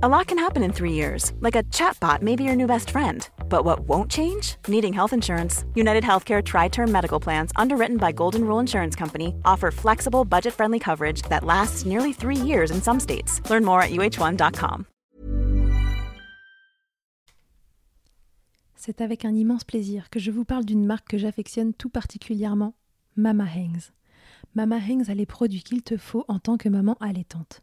A lot can happen in three years, like a chatbot may be your new best friend. But what won't change? Needing health insurance. United Healthcare Tri Term Medical Plans, underwritten by Golden Rule Insurance Company, offer flexible, budget friendly coverage that lasts nearly three years in some states. Learn more at uh1.com. C'est avec un immense plaisir que je vous parle d'une marque que j'affectionne tout particulièrement, Mama Hangs. Mama Hangs a les produits qu'il te faut en tant que maman allaitante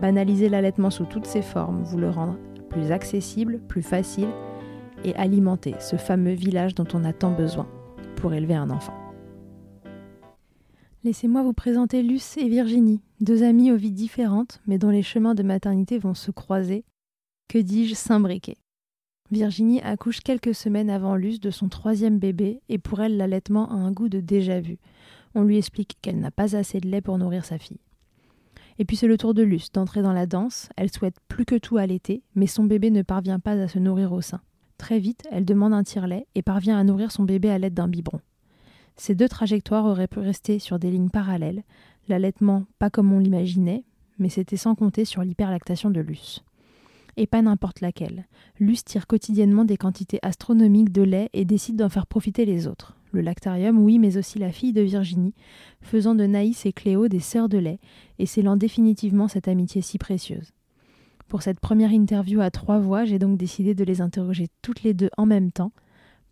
banaliser l'allaitement sous toutes ses formes, vous le rendre plus accessible, plus facile et alimenter ce fameux village dont on a tant besoin pour élever un enfant. Laissez-moi vous présenter Luce et Virginie, deux amies aux vies différentes, mais dont les chemins de maternité vont se croiser, que dis-je, s'imbriquer. Virginie accouche quelques semaines avant Luce de son troisième bébé, et pour elle l'allaitement a un goût de déjà-vu. On lui explique qu'elle n'a pas assez de lait pour nourrir sa fille. Et puis c'est le tour de Luce d'entrer dans la danse. Elle souhaite plus que tout allaiter, mais son bébé ne parvient pas à se nourrir au sein. Très vite, elle demande un tire-lait et parvient à nourrir son bébé à l'aide d'un biberon. Ces deux trajectoires auraient pu rester sur des lignes parallèles, l'allaitement pas comme on l'imaginait, mais c'était sans compter sur l'hyperlactation de Luce. Et pas n'importe laquelle. Luce tire quotidiennement des quantités astronomiques de lait et décide d'en faire profiter les autres le lactarium, oui, mais aussi la fille de Virginie, faisant de Naïs et Cléo des sœurs de lait et scellant définitivement cette amitié si précieuse. Pour cette première interview à trois voix, j'ai donc décidé de les interroger toutes les deux en même temps.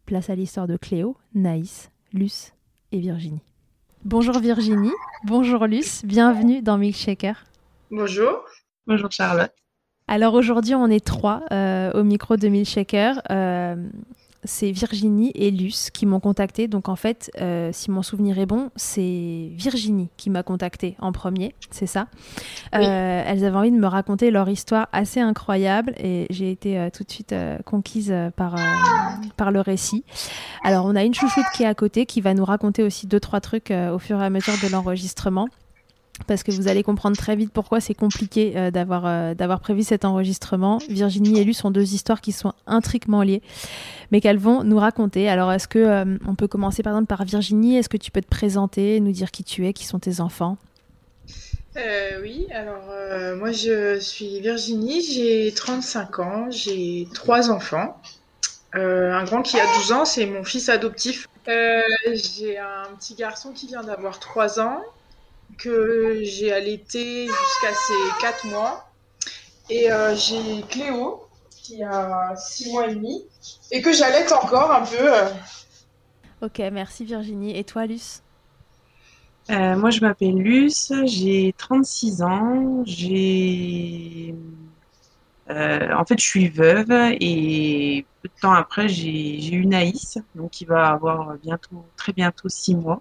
Place à l'histoire de Cléo, Naïs, Luce et Virginie. Bonjour Virginie, bonjour Luce, bienvenue dans Milkshaker. Bonjour. Bonjour Charlotte. Alors aujourd'hui, on est trois euh, au micro de Milkshaker. Euh, c'est Virginie et Luce qui m'ont contacté. Donc en fait, euh, si mon souvenir est bon, c'est Virginie qui m'a contacté en premier, c'est ça? Elles avaient envie de me raconter leur histoire assez incroyable et j'ai été tout de suite conquise par, par le récit. Alors on a une chouchoute qui est à côté qui va nous raconter aussi deux, trois trucs au fur et à mesure de l'enregistrement parce que vous allez comprendre très vite pourquoi c'est compliqué euh, d'avoir euh, d'avoir prévu cet enregistrement. Virginie et Lu sont deux histoires qui sont intriquement liées, mais qu'elles vont nous raconter. Alors, est-ce que euh, on peut commencer par exemple par Virginie? Est-ce que tu peux te présenter, nous dire qui tu es, qui sont tes enfants? Oui, alors moi je suis Virginie, j'ai 35 ans, j'ai trois enfants. un grand qui a 12 ans, c'est mon fils adoptif. j'ai un petit garçon qui vient d'avoir 3 ans que j'ai allaité jusqu'à ses 4 mois. Et euh, j'ai Cléo, qui a 6 mois et demi, et que j'allaite encore un peu. Euh. Ok, merci Virginie. Et toi, Luce? Euh, Moi, je m'appelle Luce, j'ai 36 ans, j'ai... Euh, en fait, je suis veuve et peu de temps après, j'ai eu Naïs, donc qui va avoir bientôt, très bientôt 6 mois,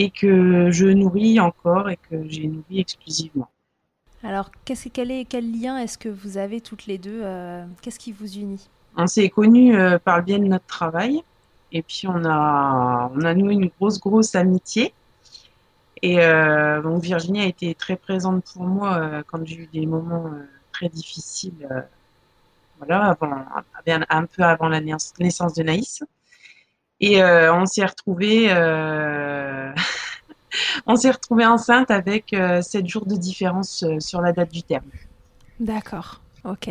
et que je nourris encore et que j'ai nourri exclusivement. Alors, qu'est-ce, quel, est, quel lien est-ce que vous avez toutes les deux euh, Qu'est-ce qui vous unit? On s'est connus euh, par le biais de notre travail. Et puis, on a, on a noué une grosse, grosse amitié. Et euh, donc, Virginie a été très présente pour moi quand j'ai eu des moments très difficiles. voilà, avant, un peu avant la naissance de Naïs. Et on s'est retrouvés on s'est retrouvé enceinte avec euh, 7 jours de différence euh, sur la date du terme. D'accord, ok.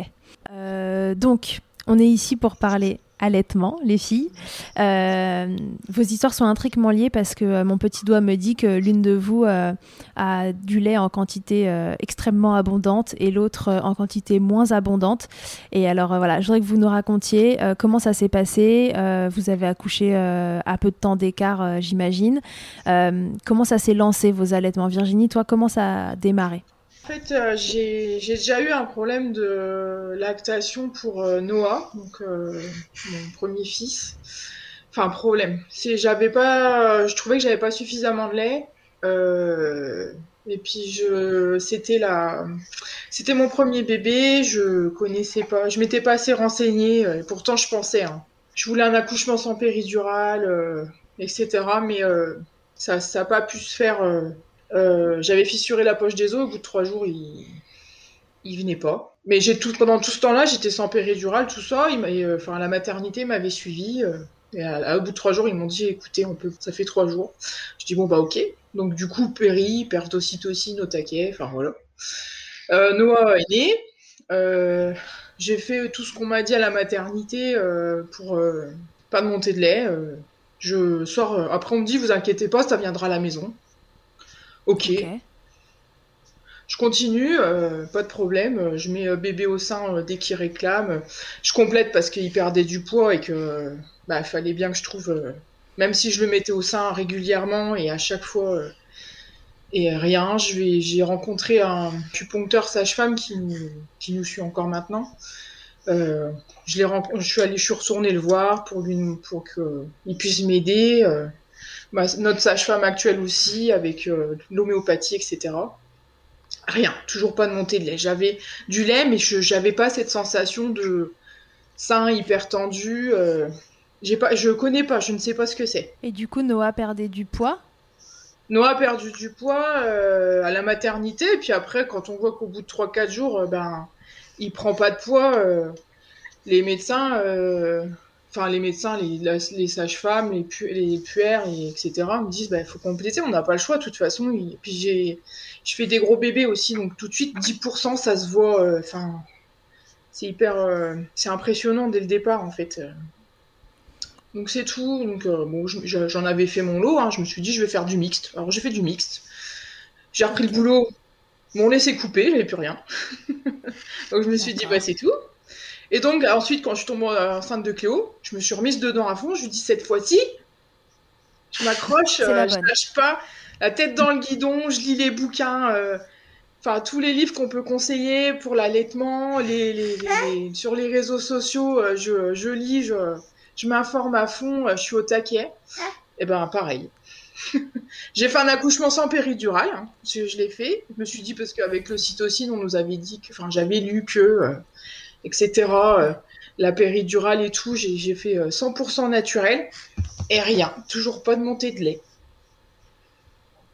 Euh, donc, on est ici pour parler allaitement, les filles. Euh, vos histoires sont intriquement liées parce que euh, mon petit doigt me dit que l'une de vous euh, a du lait en quantité extrêmement abondante et l'autre en quantité moins abondante. Et alors voilà, je voudrais que vous nous racontiez comment ça s'est passé. vous avez accouché à peu de temps d'écart, j'imagine. comment ça s'est lancé vos allaitements? Virginie, toi, comment ça a démarré? Fait, euh, j'ai déjà eu un problème de lactation pour euh, Noah, donc euh, mon premier fils. Enfin, problème. J'avais pas, je trouvais que j'avais pas suffisamment de lait. et puis c'était la, c'était mon premier bébé. Je connaissais pas, je m'étais pas assez renseignée. Et pourtant, je pensais. Hein. Je voulais un accouchement sans péridurale, etc. Mais ça, ça a pas pu se faire euh, j'avais fissuré la poche des os, au bout de trois jours, il, il venait pas. Mais j'ai tout, pendant tout ce temps-là, j'étais sans péridurale, tout ça. Euh, la maternité m'avait suivi. Euh, et au bout de trois jours, ils m'ont dit, écoutez, on peut, ça fait trois jours. Je dis bon bah ok. Donc du coup, péri, perte d'ocytocine au taquet, enfin voilà. Noah est né. j'ai fait tout ce qu'on m'a dit à la maternité pour pas de monter de lait. après, on me dit, vous inquiétez pas, ça viendra à la maison. Ok. Je continue, euh, pas de problème. Je mets euh, bébé au sein euh, dès qu'il réclame. Je complète parce qu'il perdait du poids et que bah fallait bien que je trouve, même si je le mettais au sein régulièrement et à chaque fois et rien. j'ai rencontré un acupuncteur sage-femme qui, qui nous suit encore maintenant. je suis allée, je suis retournée le voir pour lui, pour qu'il puisse m'aider notre sage-femme actuelle aussi, avec euh, l'homéopathie, etc. Rien, toujours pas de montée de lait. J'avais du lait, mais je n'avais pas cette sensation de sein hyper tendu. Euh, j'ai pas, je connais pas, je ne sais pas ce que c'est. Et du coup, Noah perdait du poids? Noah a perdu du poids euh, à la maternité, et puis après, quand on voit qu'au bout de 3-4 jours, ben, il prend pas de poids, les médecins enfin les médecins, les, les sages-femmes, les, pu les puères, et etc. me disent bah il faut compléter, on n'a pas le choix de toute façon. Et puis j'ai, je fais des gros bébés aussi, donc tout de suite 10% ça se voit. Euh, enfin, c'est hyper, euh, c'est impressionnant dès le départ en fait. Donc c'est tout. Donc euh, bon, j'en avais fait mon lot. Hein. je me suis dit je vais faire du mixte. Alors j'ai fait du mixte. J'ai repris le boulot. Mon lait s'est coupé, j'avais plus rien. donc je me suis dit bah c'est tout. Et donc, ensuite, quand je suis tombée enceinte de Cléo, je me suis remise dedans à fond. Je lui dis cette fois-ci, je m'accroche, euh, je lâche pas, la tête dans le guidon, je lis les bouquins, euh, enfin tous les livres qu'on peut conseiller pour l'allaitement, les, sur les réseaux sociaux, euh, je, lis, je, m'informe à fond, je suis au taquet. Et eh ben pareil. j'ai fait un accouchement sans péridurale, hein, je, l'ai fait. Je me suis dit parce qu'avec le cytocine, on nous avait dit que, enfin j'avais lu que etc. Euh, la péridurale et tout, j'ai fait 100% euh, naturel et rien, toujours pas de montée de lait.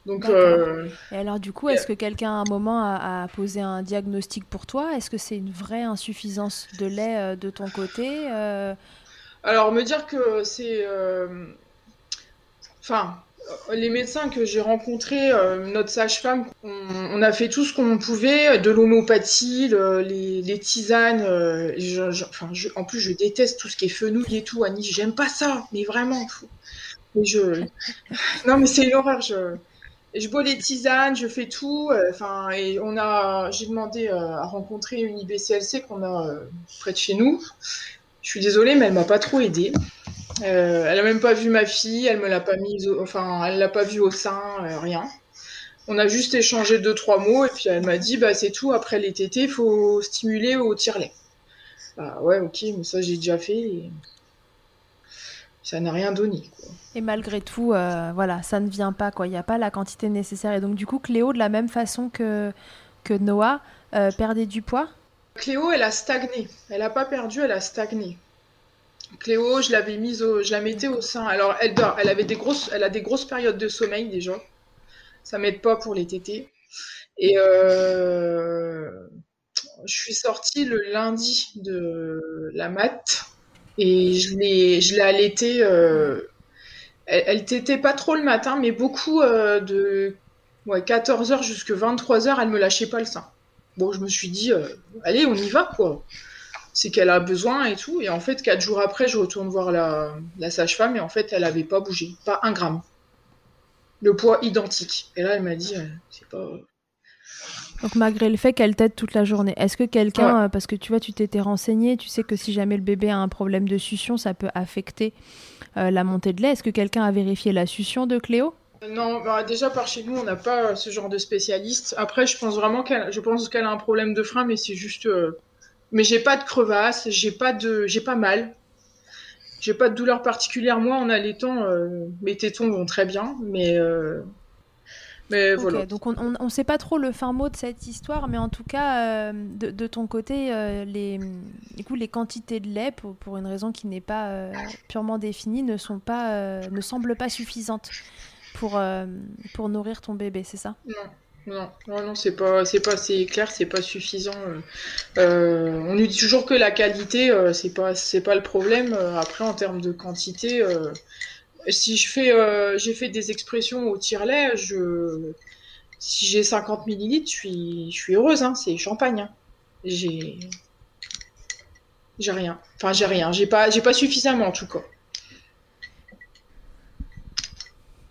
Donc, euh, Et alors du coup, est-ce que quelqu'un à un moment a, posé un diagnostic pour toi? Est-ce que c'est une vraie insuffisance de lait de ton côté Alors me dire que c'est... Enfin, les médecins que j'ai rencontrés, euh, notre sage-femme, on, a fait tout ce qu'on pouvait, de l'homéopathie, les, tisanes. Euh, en plus, je déteste tout ce qui est fenouil et tout, Annie. J'aime pas ça, mais vraiment. Mais je... Non, mais c'est une horreur. Je... bois les tisanes, je fais tout. Enfin, et on a, j'ai demandé à rencontrer une IBCLC qu'on a près de chez nous. Je suis désolée, mais elle m'a pas trop aidée. Elle a même pas vu ma fille, elle me l'a pas mise, enfin, elle l'a pas vue au sein, rien. On a juste échangé deux trois mots et puis elle m'a dit bah c'est tout. Après les tétés, faut stimuler au tire-lait. Bah ouais, ok, mais ça j'ai déjà fait. Et... Ça n'a rien donné. Quoi. Et malgré tout, euh, voilà, ça ne vient pas, quoi. Il n'y a pas la quantité nécessaire. Et donc, du coup, Cléo, de la même façon que, que Noah, euh, perdait du poids? Cléo, elle a stagné. Elle n'a pas perdu, elle a stagné. Cléo, je l'avais mise au, je la mettais au sein. Alors, elle dort. Elle avait des grosses, elle a des grosses périodes de sommeil déjà. Ça m'aide pas pour les tétés. Et euh, je suis sortie le lundi de la mat et je l'ai, je l'ai allaitée. Euh, elle, elle t'était pas trop le matin, mais beaucoup euh, de ouais, 14h jusqu'à 23h, elle me lâchait pas le sein. Bon, je me suis dit, allez, on y va, quoi. C'est qu'elle a besoin et tout. Et en fait, quatre jours après, je retourne voir la, la sage-femme et en fait, elle avait pas bougé, pas un gramme. Le poids identique. Et là, elle m'a dit, c'est pas donc malgré le fait qu'elle t'aide toute la journée, est-ce que quelqu'un, euh, parce que tu vois, tu t'étais renseigné, tu sais que si jamais le bébé a un problème de succion, ça peut affecter euh, la montée de lait. Est-ce que quelqu'un a vérifié la succion de Cléo? Non, bah, déjà par chez nous, on n'a pas ce genre de spécialiste. Après, je pense vraiment qu'elle, je pense qu'elle a un problème de frein, mais c'est juste. Euh, mais j'ai pas de crevasse, j'ai pas de, j'ai pas mal, j'ai pas de douleur particulière. Moi, en allaitant, mes tétons vont très bien, mais mais voilà. Donc on ne sait pas trop le fin mot de cette histoire, mais en tout cas, euh, de, ton côté, euh, les, les quantités de lait, pour, une raison qui n'est pas euh, purement définie, ne, sont pas, ne semblent pas suffisantes pour, pour nourrir ton bébé, c'est ça? Non. Non, non, c'est pas, c'est pas, c'est clair, c'est pas suffisant. on nous dit toujours que la qualité, c'est pas, c'est pas le problème. Après, en termes de quantité, si je fais, euh, j'ai fait des expressions au tire-lait, je, si j'ai 50 millilitres, je suis, je suis heureuse, hein, c'est champagne. Hein. J'ai, j'ai rien. Enfin, j'ai rien. J'ai pas, j'ai pas suffisamment en tout cas.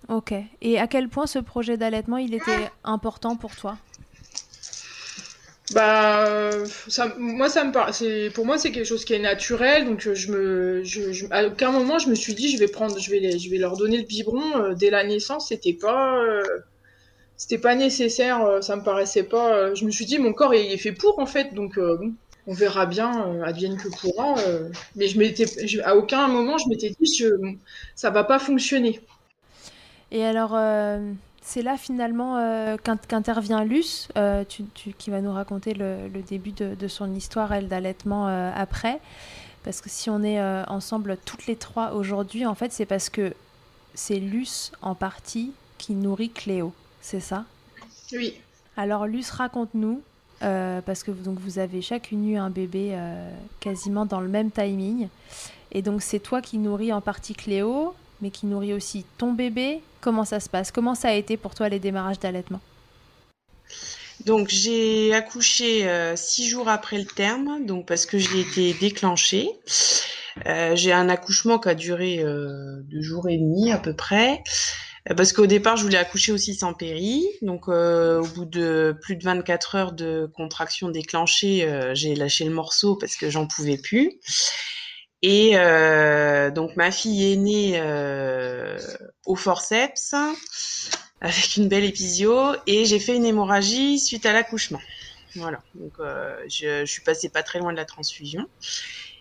Ok. Et à quel point ce projet d'allaitement, il était important pour toi? Bah, moi, ça me Pour moi, c'est quelque chose qui est naturel. Donc, à aucun moment, je me suis dit, je vais prendre, je vais, leur donner le biberon euh, dès la naissance. C'était pas, euh, c'était pas nécessaire. Euh, ça me paraissait pas. je me suis dit, mon corps il est fait pour en fait. Donc, on verra bien, advienne que pourra. mais je m'étais, à aucun moment, je m'étais dit, ça va pas fonctionner. Et alors c'est là finalement euh, qu'intervient Luce, euh, qui va nous raconter le, début de, son histoire, elle, d'allaitement euh, après. Parce que si on est ensemble toutes les trois aujourd'hui, en fait, c'est parce que c'est Luce en partie qui nourrit Cléo, c'est ça? Oui. Alors Luce, raconte-nous, parce que donc, vous avez chacune eu un bébé quasiment dans le même timing. Et donc c'est toi qui nourris en partie Cléo, mais qui nourrit aussi ton bébé, Comment ça se passe? Comment ça a été pour toi les démarrages d'allaitement? Donc j'ai accouché euh, six jours après le terme, donc parce que j'ai été déclenchée. Euh, j'ai un accouchement qui a duré euh, deux jours et demi à peu près, parce qu'au départ je voulais accoucher aussi sans péri. Donc au bout de plus de 24 heures de contraction déclenchée, j'ai lâché le morceau parce que j'en pouvais plus. Et euh, donc ma fille est née euh, au forceps avec une belle épisio et j'ai fait une hémorragie suite à l'accouchement. Voilà, donc euh, je, je, suis passée pas très loin de la transfusion.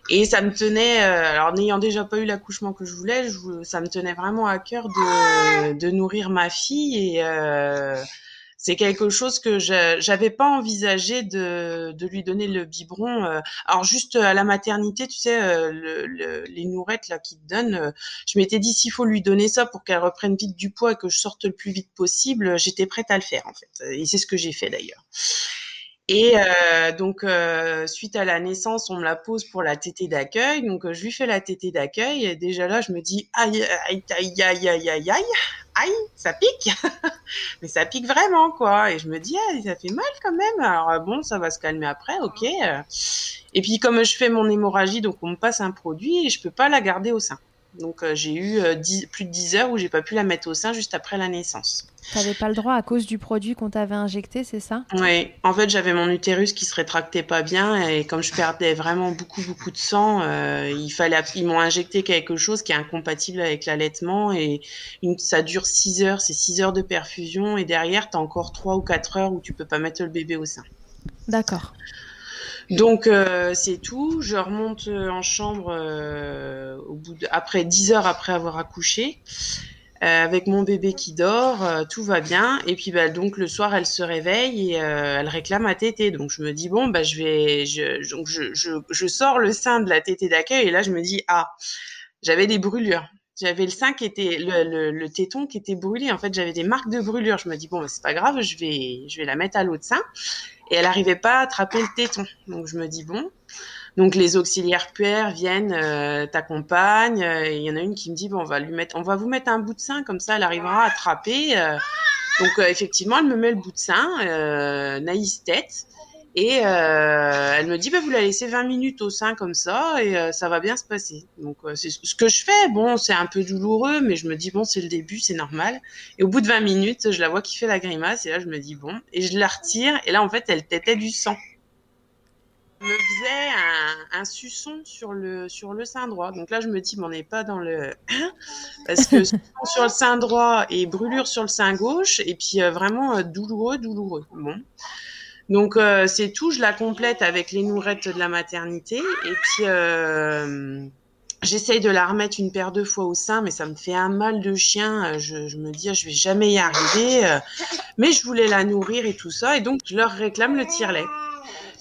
Et ça me tenait, alors n'ayant déjà pas eu l'accouchement que je voulais, je, ça me tenait vraiment à cœur de, de nourrir ma fille et c'est quelque chose que j'avais pas envisagé de, de, lui donner le biberon. Euh. Alors juste à la maternité, tu sais, euh, le, les nourettes là qui te donnent, euh, je m'étais dit s'il faut lui donner ça pour qu'elle reprenne vite du poids et que je sorte le plus vite possible, j'étais prête à le faire en fait. Et c'est ce que j'ai fait d'ailleurs. Et euh, donc, euh, suite à la naissance, on me la pose pour la tétée d'accueil. Donc, je lui fais la tétée d'accueil. Et déjà là, je me dis, aïe, aïe, aïe, aïe, aïe, aïe, aïe, aïe, ça pique. Mais ça pique vraiment, quoi. Et je me dis, ah, ça fait mal quand même. Alors, bon, ça va se calmer après, ok. Et puis, comme je fais mon hémorragie, donc on me passe un produit et je peux pas la garder au sein. Donc j'ai eu plus de 10 heures où j'ai pas pu la mettre au sein juste après la naissance. T'avais pas le droit à cause du produit qu'on t'avait injecté, c'est ça? Oui, en fait j'avais mon utérus qui se rétractait pas bien et comme je perdais vraiment beaucoup beaucoup de sang, euh, il fallait ils m'ont injecté quelque chose qui est incompatible avec l'allaitement et une, ça dure 6 heures, c'est 6 heures de perfusion et derrière tu as encore 3 ou 4 heures où tu peux pas mettre le bébé au sein. D'accord. Donc euh, c'est tout. Je remonte en chambre euh, au bout de, après 10 heures après avoir accouché. Euh, avec mon bébé qui dort, euh, tout va bien. Et puis bah, donc le soir, elle se réveille et euh, elle réclame à tété. Donc je me dis bon bah je vais, je, je sors le sein de la tétée d'accueil et là je me dis ah j'avais des brûlures. J'avais le sein qui était le, téton qui était brûlé. En fait, j'avais des marques de brûlure. Je me dis bon, bah, c'est pas grave, je vais je vais la mettre à l'autre sein. Et elle arrivait pas à attraper le téton. Donc je me dis bon, donc les auxiliaires puères viennent, euh, t'accompagnent. Euh, il y en a une qui me dit bon, on va lui mettre, on va vous mettre un bout de sein comme ça, elle arrivera à attraper. Euh. donc effectivement, elle me met le bout de sein, naïs tête. Et elle me dit, bah, vous la laissez 20 minutes au sein comme ça et ça va bien se passer. Donc c'est ce que je fais. Bon, c'est un peu douloureux, mais je me dis, bon, c'est le début, c'est normal. Et au bout de 20 minutes, je la vois qui fait la grimace et là, je me dis, bon, et je la retire. Et là, en fait, elle tétait du sang me faisait un, un, suçon sur le, sur le sein droit. Donc là, je me dis, mais on n'est pas dans le... Parce que sur le sein droit et brûlure sur le sein gauche, et puis euh, vraiment euh, douloureux, douloureux. Bon. Donc euh, c'est tout, je la complète avec les nourettes de la maternité, et puis... J'essaye de la remettre une paire de fois au sein, mais ça me fait un mal de chien. Je, je me dis, je vais jamais y arriver. Mais je voulais la nourrir et tout ça. Et donc, je leur réclame le tire-lait.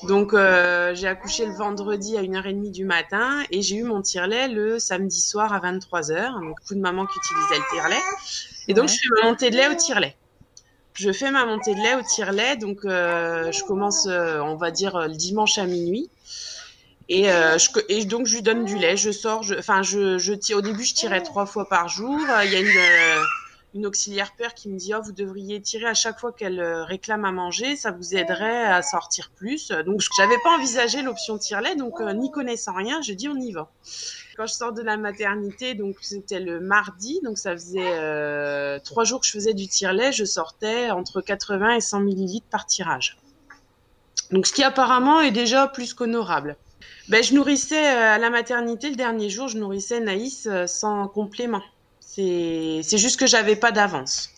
Donc euh, j'ai accouché le vendredi à 1h30 du matin et j'ai eu mon tire-lait le samedi soir à 23h. Donc beaucoup de mamans qui utilisaient le tire-lait. Et donc je fais ma montée de lait au tire-lait. Je fais ma montée de lait au tire-lait, donc euh, je commence, euh, on va dire, le dimanche à minuit. Et, je, et, donc je lui donne du lait, je sors, enfin je, je, au début je tirais trois fois par jour. Il y a une une auxiliaire père qui me dit oh vous devriez tirer à chaque fois qu'elle euh, réclame à manger, ça vous aiderait à sortir plus. Donc j'avais pas envisagé l'option tire-lait, donc euh, n'y connaissant rien, j'ai dit on y va. Quand je sors de la maternité, donc c'était le mardi, donc ça faisait euh, trois jours que je faisais du tire-lait, je sortais entre 80 et 100 millilitres par tirage. Donc ce qui apparemment est déjà plus qu'honorable. Ben, je nourrissais à la maternité le dernier jour, je nourrissais Naïs sans complément. C'est juste que j'avais pas d'avance.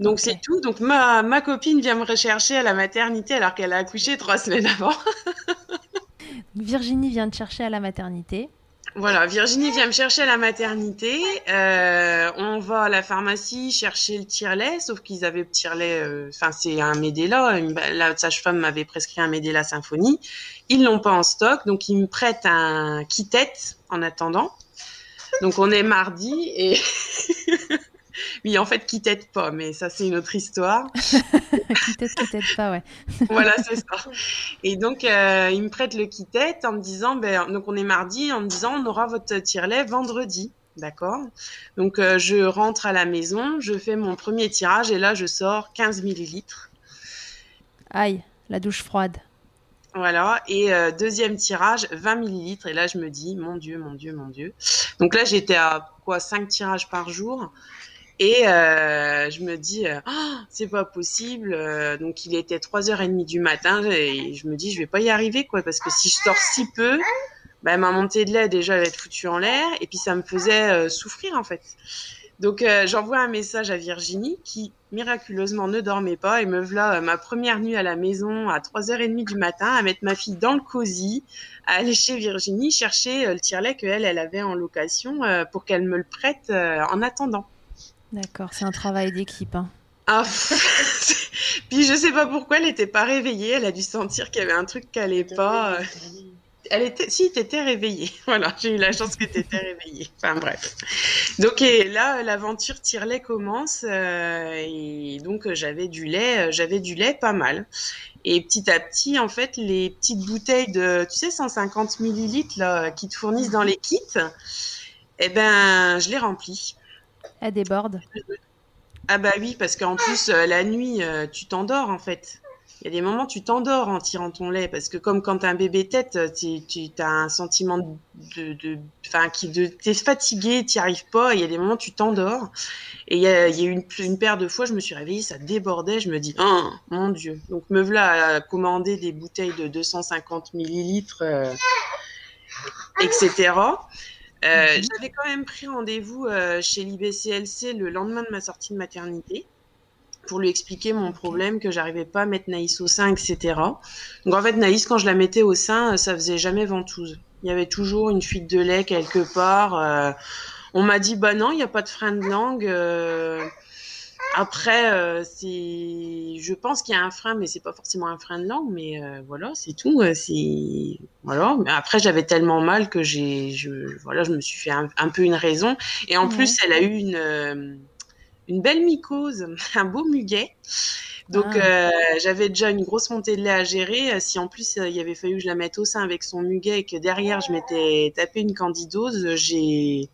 Donc c'est tout. Donc ma, ma copine vient me rechercher à la maternité alors qu'elle a accouché trois semaines avant. Virginie vient te chercher à la maternité. Voilà, Virginie vient me chercher à la maternité. Euh, on va à la pharmacie chercher le tire-lait, sauf qu'ils avaient le tire-lait. Euh, enfin, c'est un Medela. La sage-femme m'avait prescrit un Medela Symphonie. Ils l'ont pas en stock, donc ils me prêtent un Kitet en attendant. Donc on est mardi et oui, en fait, qui t'aide pas, mais ça c'est une autre histoire. qui t'aide, qui t'aide pas, ouais. voilà, c'est ça. Et donc euh, il me prête le qui tête en me disant, ben donc on est mardi, en me disant on aura votre tire-lait vendredi. D'accord? Donc euh, je rentre à la maison, je fais mon premier tirage et là je sors 15 millilitres. Aïe, la douche froide. Voilà, et euh, deuxième tirage, 20 millilitres. Et là, je me dis, mon Dieu, mon Dieu, mon Dieu. Donc là, j'étais à quoi 5 tirages par jour. Et euh, je me dis, euh, oh, c'est pas possible. donc il était 3h30 du matin et je me dis, je vais pas y arriver, quoi. Parce que si je sors si peu, bah, ma montée de lait, déjà, va être foutue en l'air. Et puis ça me faisait souffrir, en fait. Donc euh, j'envoie un message à Virginie qui miraculeusement ne dormait pas et me voilà euh, ma première nuit à la maison à 3h30 du matin à mettre ma fille dans le cosy, à aller chez Virginie chercher euh, le tire-lait qu'elle, elle avait en location pour qu'elle me le prête en attendant. D'accord, c'est un travail d'équipe. Hein. Ah, puis je sais pas pourquoi elle n'était pas réveillée, elle a dû sentir qu'il y avait un truc qui allait pas elle était, si, t'étais réveillée. Voilà, j'ai eu la chance que t'étais réveillée. Enfin bref. Donc là, l'aventure tire-lait commence euh, et donc j'avais du lait, euh, j'avais du lait pas mal. Et petit à petit, en fait, les petites bouteilles de, tu sais, 150 millilitres là, qui te fournissent dans les kits, eh ben, je les remplis. Elle déborde. Ah bah oui, parce qu'en plus, euh, la nuit, tu t'endors en fait. il y a des moments tu t'endors en tirant ton lait parce que comme quand un bébé tête, tu, tu as un sentiment de, enfin qui de t'es fatigué, t'y arrives pas. Il y a des moments tu t'endors. Et il y a, y a une, paire de fois, je me suis réveillée, ça débordait. Je me dis, oh, mon Dieu. Donc me voilà à commander des bouteilles de 250 millilitres, euh, etc. Euh, mhm. J'avais quand même pris rendez-vous euh, chez l'IBCLC le lendemain de ma sortie de maternité pour lui expliquer mon problème, que j'arrivais pas à mettre Naïs au sein, etc. Donc en fait, Naïs, quand je la mettais au sein, ça faisait jamais ventouse. Il y avait toujours une fuite de lait quelque part. Euh, on m'a dit, bah non, il n'y a pas de frein de langue. Euh, après, euh, c'est, je pense qu'il y a un frein, mais c'est pas forcément un frein de langue, mais voilà, c'est tout. C'est voilà. Mais après, j'avais tellement mal que j'ai, je, voilà, je me suis fait un, peu une raison. Et en plus, elle a eu une une belle mycose, un beau muguet. Donc ah. euh, j'avais déjà une grosse montée de lait à gérer. Si en plus euh, il y avait fallu que je la mette au sein avec son muguet et que derrière je m'étais tapé une candidose, j'ai,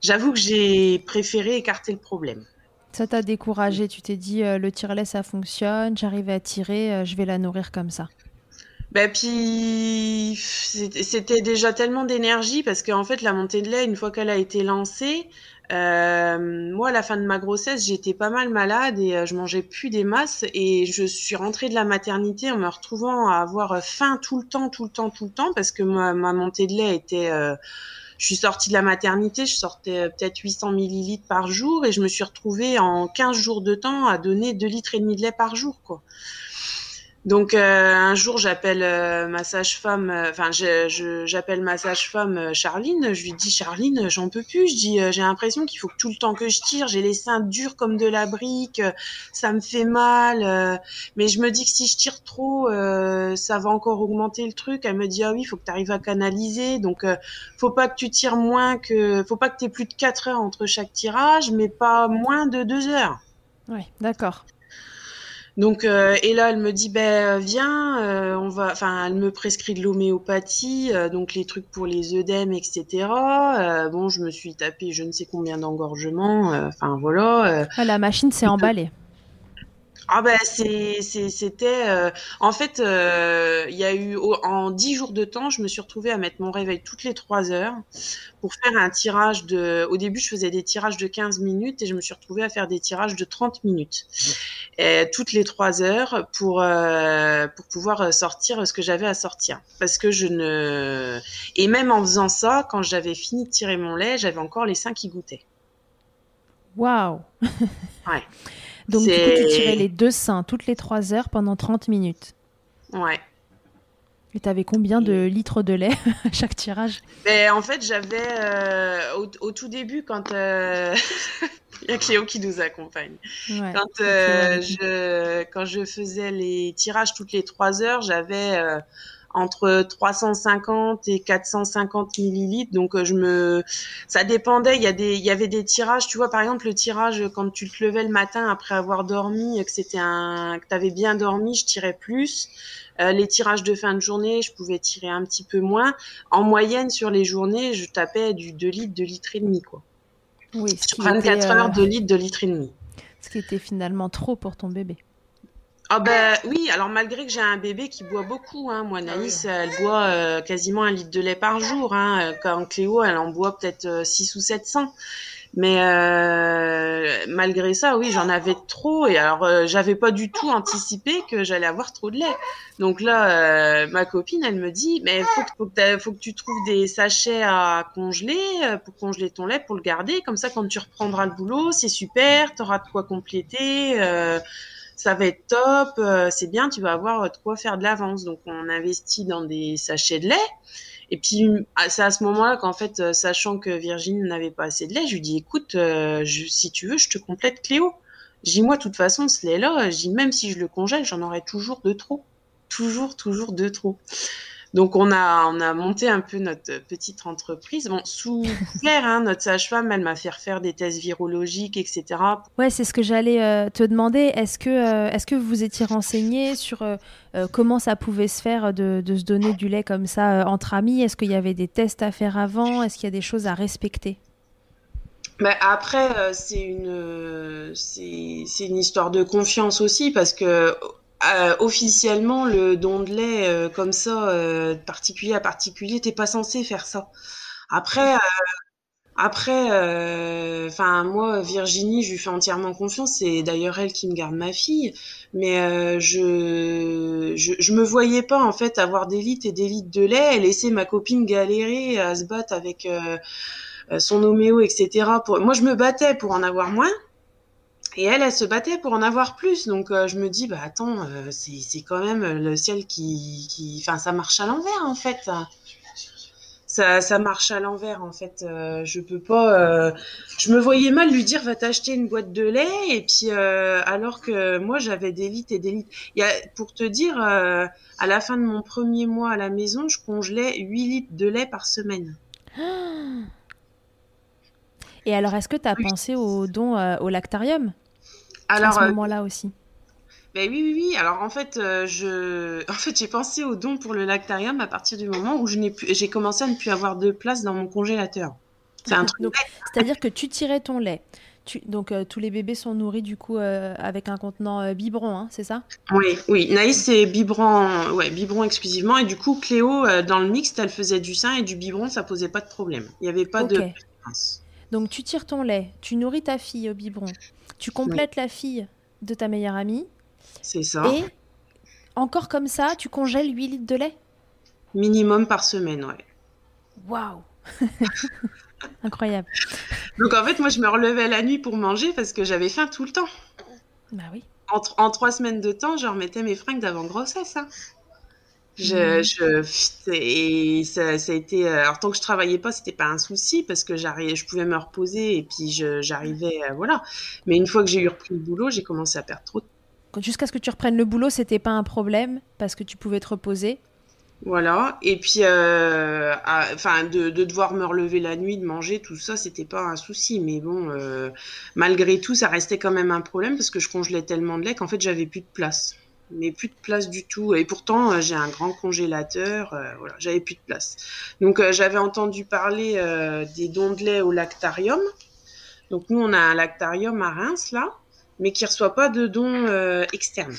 j'avoue que j'ai préféré écarter le problème. Ça t'a découragé, tu t'es dit euh, le tire-lait ça fonctionne, j'arrive à tirer, je vais la nourrir comme ça. Ben puis c'était déjà tellement d'énergie parce qu'en fait la montée de lait une fois qu'elle a été lancée, euh, moi, à la fin de ma grossesse, j'étais pas mal malade et euh, je mangeais plus des masses. Et je suis rentrée de la maternité en me retrouvant à avoir faim tout le temps, tout le temps, tout le temps, parce que ma montée de lait était. Je suis sortie de la maternité, je sortais euh, peut-être 800 millilitres par jour et je me suis retrouvée en 15 jours de temps à donner 2 litres et demi de lait par jour, quoi. Donc euh, un jour j'appelle euh, ma sage-femme, euh, enfin j'appelle ma sage-femme Charline, je lui dis Charline j'en peux plus, je dis j'ai l'impression qu'il faut que tout le temps que je tire, j'ai les seins durs comme de la brique, ça me fait mal, mais je me dis que si je tire trop ça va encore augmenter le truc. Elle me dit ah oui faut que tu arrives à canaliser, donc faut pas que tu tires moins que, faut pas que tu aies plus de 4 heures entre chaque tirage, mais pas moins de 2 heures. Oui d'accord. Donc euh, et là elle me dit ben viens euh, on va enfin elle me prescrit de l'homéopathie euh, donc les trucs pour les œdèmes etc bon je me suis tapé je ne sais combien d'engorgements enfin voilà ah, la machine s'est emballée ah ben c'est c'était euh, en fait euh, il y a eu en dix jours de temps je me suis retrouvée à mettre mon réveil toutes les trois heures pour faire un tirage de au début je faisais des tirages de 15 minutes et je me suis retrouvée à faire des tirages de 30 minutes. Et, toutes les trois heures pour euh, pour pouvoir sortir ce que j'avais à sortir. Parce que je ne et même en faisant ça quand j'avais fini de tirer mon lait j'avais encore les seins qui goûtaient. Waouh. Ouais donc, du coup, tu tirais les deux seins toutes les trois heures pendant 30 minutes. Ouais. Et tu avais combien de litres de lait à chaque tirage? Ben, En fait, j'avais euh, au, tout début, quand. Euh, il y a Cléo qui nous accompagne. quand, euh, je, quand je faisais les tirages toutes les trois heures, j'avais entre 350 et 450 millilitres. Donc euh, je me, ça dépendait. Il y a des, il y avait des tirages. Tu vois, par exemple le tirage quand tu te levais le matin après avoir dormi, que c'était un, que t'avais bien dormi, je tirais plus. Euh, les tirages de fin de journée, je pouvais tirer un petit peu moins. En moyenne sur les journées, je tapais du 2 litres, 2 litres et demi quoi. Oui. Sur 24 heures, 2 litres, 2 litres et demi. Ce qui était finalement trop pour ton bébé. Ah ben oui, alors malgré que j'ai un bébé qui boit beaucoup, hein, moi Naïs, ah elle boit euh, quasiment un litre de lait par jour. Hein, quand Cléo, elle en boit peut-être 6 euh, ou 700. Mais euh, malgré ça, oui, j'en avais trop. Et alors, euh, j'avais pas du tout anticipé que j'allais avoir trop de lait. Donc là, ma copine, elle me dit, mais faut que, faut que, faut que tu trouves des sachets à congeler pour congeler ton lait, pour le garder. Comme ça, quand tu reprendras le boulot, c'est super, tu auras de quoi compléter ça va être top, euh, c'est bien, tu vas avoir de quoi faire de l'avance. Donc on investit dans des sachets de lait. Et puis ah, c'est à ce moment-là qu'en fait, euh, sachant que Virginie n'avait pas assez de lait, je lui dis écoute, euh, si tu veux, je te complète Cléo. Je dis moi, de toute façon, ce lait-là, je dis même si je le congèle, j'en aurai toujours de trop, toujours, toujours de trop. Donc on a on a monté un peu notre petite entreprise. Bon, sous couvert, hein, notre sage-femme, elle m'a fait refaire des tests virologiques, etc. Ouais, c'est ce que j'allais euh, te demander. Est-ce que euh, est-ce que vous vous étiez renseigné sur euh, comment ça pouvait se faire de, de, se donner du lait comme ça entre amis? Est-ce qu'il y avait des tests à faire avant? Est-ce qu'il y a des choses à respecter? Mais après, c'est une, c'est une histoire de confiance aussi parce que euh, officiellement, le don de lait euh, comme ça, euh, particulier à particulier, t'es pas censé faire ça. Après, euh, après, euh, enfin moi, Virginie, je lui fais entièrement confiance. C'est d'ailleurs elle qui me garde ma fille. Mais euh, je, je, je me voyais pas en fait avoir des litres et des litres de lait et laisser ma copine galérer à se battre avec son homéo, etc. Pour... Moi, je me battais pour en avoir moins. Et elle, elle se battait pour en avoir plus. Donc euh, je me dis, bah attends, euh, c'est quand même le ciel qui, qui... Enfin, ça marche à l'envers en fait. Ça, ça marche à l'envers en fait. Euh, je peux pas. euh, Je me voyais mal lui dire, va t'acheter une boîte de lait. Et puis euh, alors que moi, j'avais des litres et des litres. Y a, pour te dire, euh, à la fin de mon premier mois à la maison, je congelais 8 litres de lait par semaine. Et alors, est-ce que tu as Oui. pensé au don euh, au lactarium à ce euh, moment-là aussi? Ben oui, oui, oui. Alors en fait, euh, je, en fait, j'ai pensé au don pour le lactarium à partir du moment où je n'ai plus, j'ai commencé à ne plus avoir de place dans mon congélateur. C'est un truc. Donc, C'est-à-dire que tu tirais ton lait. Tu... Donc, euh, tous les bébés sont nourris du coup euh, avec un contenant biberon, hein, c'est ça? Oui, oui. Naïs c'est biberon, ouais, biberon exclusivement. Et du coup, Cléo, dans le mixte, elle faisait du sein et du biberon, ça posait pas de problème. Il n'y avait pas Ok. de. Donc, tu tires ton lait, tu nourris ta fille au biberon, tu complètes la fille de ta meilleure amie, C'est ça. et encore comme ça, tu congèles 8 litres de lait Minimum par semaine, ouais. Waouh Incroyable. Donc en fait, moi, je me relevais la nuit pour manger parce que j'avais faim tout le temps. Bah oui. En, en trois semaines de temps, je remettais mes fringues d'avant grossesse. Hein. Je, Mhm. je, et ça, ça a été. euh, Alors tant que je travaillais pas, c'était pas un souci parce que j'arrivais, je pouvais me reposer et puis j'arrivais, euh, voilà. Mais une fois que j'ai eu repris le boulot, j'ai commencé à perdre trop. de- Jusqu'à ce que tu reprennes le boulot, c'était pas un problème parce que tu pouvais te reposer? Voilà. Et puis, euh, à- enfin, de, de devoir me relever la nuit, de manger, tout ça, c'était pas un souci. Mais bon, euh, malgré tout, ça restait quand même un problème parce que je congelais tellement de lait qu'en fait, j'avais plus de place. Mais plus de place du tout. Et pourtant, euh, j'ai un grand congélateur. euh, voilà, j'avais plus de place. Donc, euh, j'avais entendu parler des dons de lait au lactarium. Donc, nous, on a un lactarium à Reims, là, mais qui reçoit pas de dons externes.